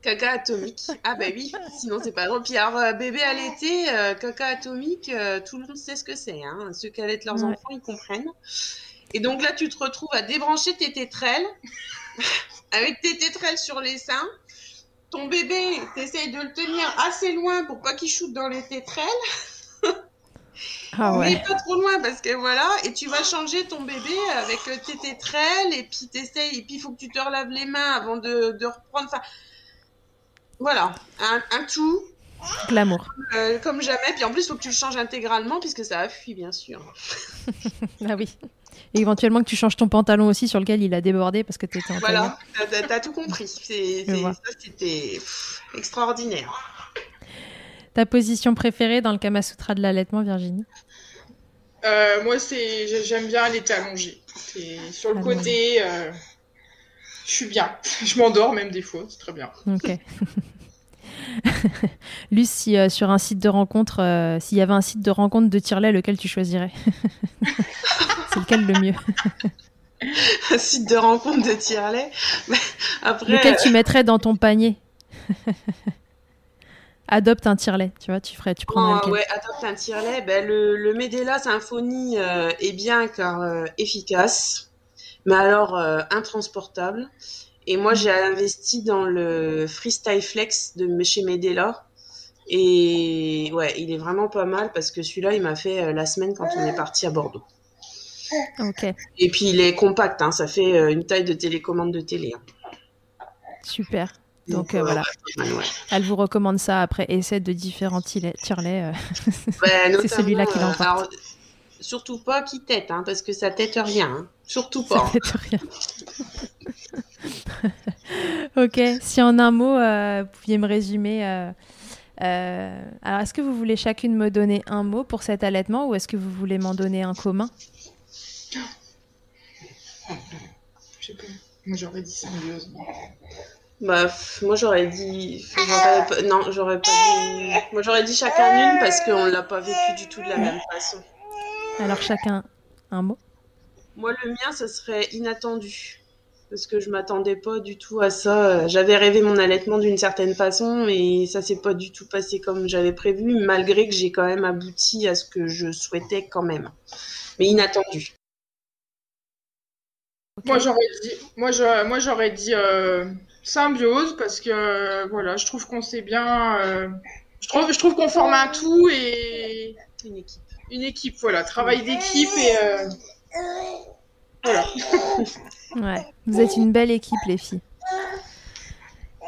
Caca atomique. Ah bah oui, sinon c'est pas drôle. Puis alors, euh, bébé allaité, euh, caca atomique, euh, tout le monde sait ce que c'est. Hein. Ceux qui allaitent leurs Ouais. enfants, ils comprennent. Et donc là, tu te retrouves à débrancher tes tétrelles, avec tes tétrelles sur les seins. Ton bébé, t'essayes de le tenir assez loin pour pas qu'il shoote dans les tétrelles. Ah Mais ouais. pas trop loin parce que voilà, et tu vas changer ton bébé avec euh, tes tétrelles et puis t'essayes, et puis il faut que tu te relaves les mains avant de, de reprendre. Enfin, voilà, un, un tout Glamour. euh, comme jamais. Puis en plus, il faut que tu le changes intégralement puisque ça a fui, bien sûr. Ah oui. Et éventuellement que tu changes ton pantalon aussi sur lequel il a débordé parce que tu étais en. Voilà, t'as- tout compris. C'était extraordinaire. Ta position préférée dans le Kama Sutra de l'allaitement, Virginie Euh, moi, c'est, j'ai- j'aime bien aller allongée. C'est sur le côté, euh, je suis bien. Je m'endors même des fois, c'est très bien. Ok. Luce, si euh, sur un site de rencontre, euh, s'il y avait un site de rencontre de tire-lait, lequel tu choisirais C'est lequel le mieux Un site de rencontre de tire-lait. Mais Après, Lequel tu mettrais dans ton panier Adopte un tire-lait, tu vois, tu ferais, tu prendrais Ah lequel ouais, adopte un tire-lait. Ben, le, le Medela Symphony euh, est bien car euh, efficace, mais alors euh, intransportable. Et moi, j'ai investi dans le Freestyle Flex de chez Medela. Et ouais, il est vraiment pas mal parce que celui-là, il m'a fait euh, la semaine quand on est parti à Bordeaux. Ok, Et puis, il est compact, hein, ça fait une taille de télécommande de télé. hein. super. Donc euh, voilà, ouais, elle vous recommande ça après essai de différents tire- tire-lait. euh. Ben, C'est celui-là qui l'emporte. euh, alors, Surtout pas qui tête, hein, parce que ça tête rien. hein. Surtout Ça pas. fait rien. ok, si en un mot, euh, vous pouviez me résumer. euh, euh, alors, est-ce que vous voulez chacune me donner un mot pour cet allaitement ou est-ce que vous voulez m'en donner un commun? Je sais pas. Moi, j'aurais dit symbiose. Bah, moi j'aurais dit. j'aurais pas- Non, j'aurais pas dit. Moi j'aurais dit chacun une parce qu'on l'a pas vécu du tout de la même façon. Alors, chacun un mot. Moi le mien, ce serait inattendu. Parce que je m'attendais pas du tout à ça. J'avais rêvé mon allaitement d'une certaine façon, mais ça s'est pas du tout passé comme j'avais prévu, malgré que j'ai quand même abouti à ce que je souhaitais quand même. Mais inattendu. Moi, j'aurais dit, moi, je- moi, j'aurais dit euh, symbiose parce que euh, voilà, je trouve qu'on s'est bien. euh, je trouve, je trouve qu'on forme un tout et Une équipe. une équipe. Voilà, travail d'équipe et euh, voilà. Ouais, vous êtes une belle équipe, les filles.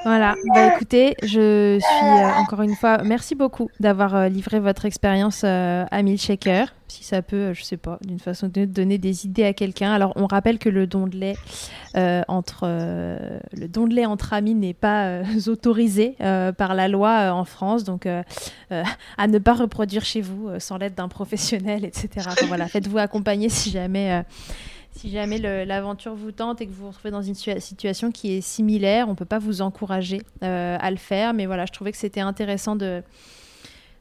Voilà, bah écoutez, je suis euh, encore une fois, merci beaucoup d'avoir euh, livré votre expérience euh, à Milkshaker. Si ça peut, je sais pas, d'une façon de donner des idées à quelqu'un. Alors, on rappelle que le don de lait entre le don de lait entre amis n'est pas autorisé par la loi en France, donc à ne pas reproduire chez vous sans l'aide d'un professionnel, etc. voilà, faites-vous accompagner si jamais si jamais l'aventure vous tente et que vous vous retrouvez dans une situation qui est similaire, on ne peut pas vous encourager euh, à le faire. Mais voilà, je trouvais que c'était intéressant de,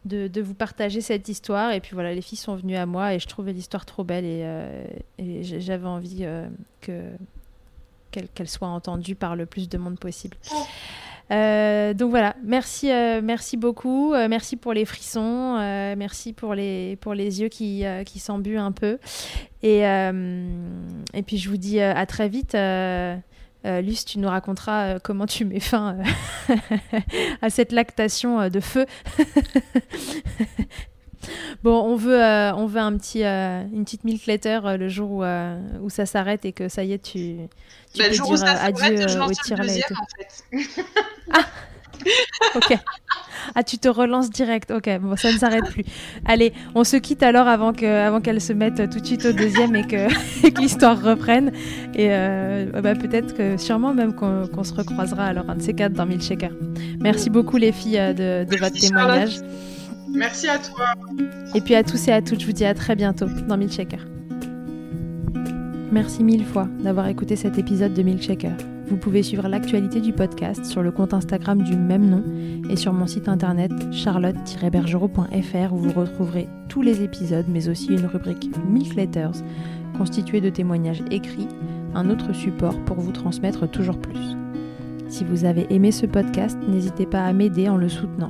de, vous partager cette histoire. Et puis voilà, les filles sont venues à moi et je trouvais l'histoire trop belle et, euh, j'avais envie euh, que qu'elle soit entendue par le plus de monde possible. Euh, donc voilà, merci, euh, merci beaucoup, euh, merci pour les frissons, merci pour les, pour les yeux qui, qui s'embuent un peu. Et, et puis je vous dis à très vite. Luce, tu nous raconteras comment tu mets fin à cette lactation de feu. Bon, on veut, on veut un petit, une petite milk letter le jour où, où ça s'arrête et que ça y est, tu, tu bah, peux dire adieu au. En fait. ah Ok. Ah, tu te relances direct. Ok, bon, ça ne s'arrête plus. Allez, on se quitte alors avant que, avant qu'elle se mette tout de suite au deuxième et que, l'histoire reprenne. Et euh, bah, peut-être que, sûrement même qu'on, se recroisera alors un de ces quatre dans Milkshaker. Merci beaucoup les filles euh, de, votre témoignage. Merci à toi. Et puis à tous et à toutes, je vous dis à très bientôt dans Milkshaker. Merci mille fois d'avoir écouté cet épisode de Milkshaker. Vous pouvez suivre l'actualité du podcast sur le compte Instagram du même nom et sur mon site internet charlotte-bergerot.fr où vous retrouverez tous les épisodes mais aussi une rubrique Milk Letters constituée de témoignages écrits, un autre support pour vous transmettre toujours plus. Si vous avez aimé ce podcast, n'hésitez pas à m'aider en le soutenant.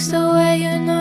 takes away your know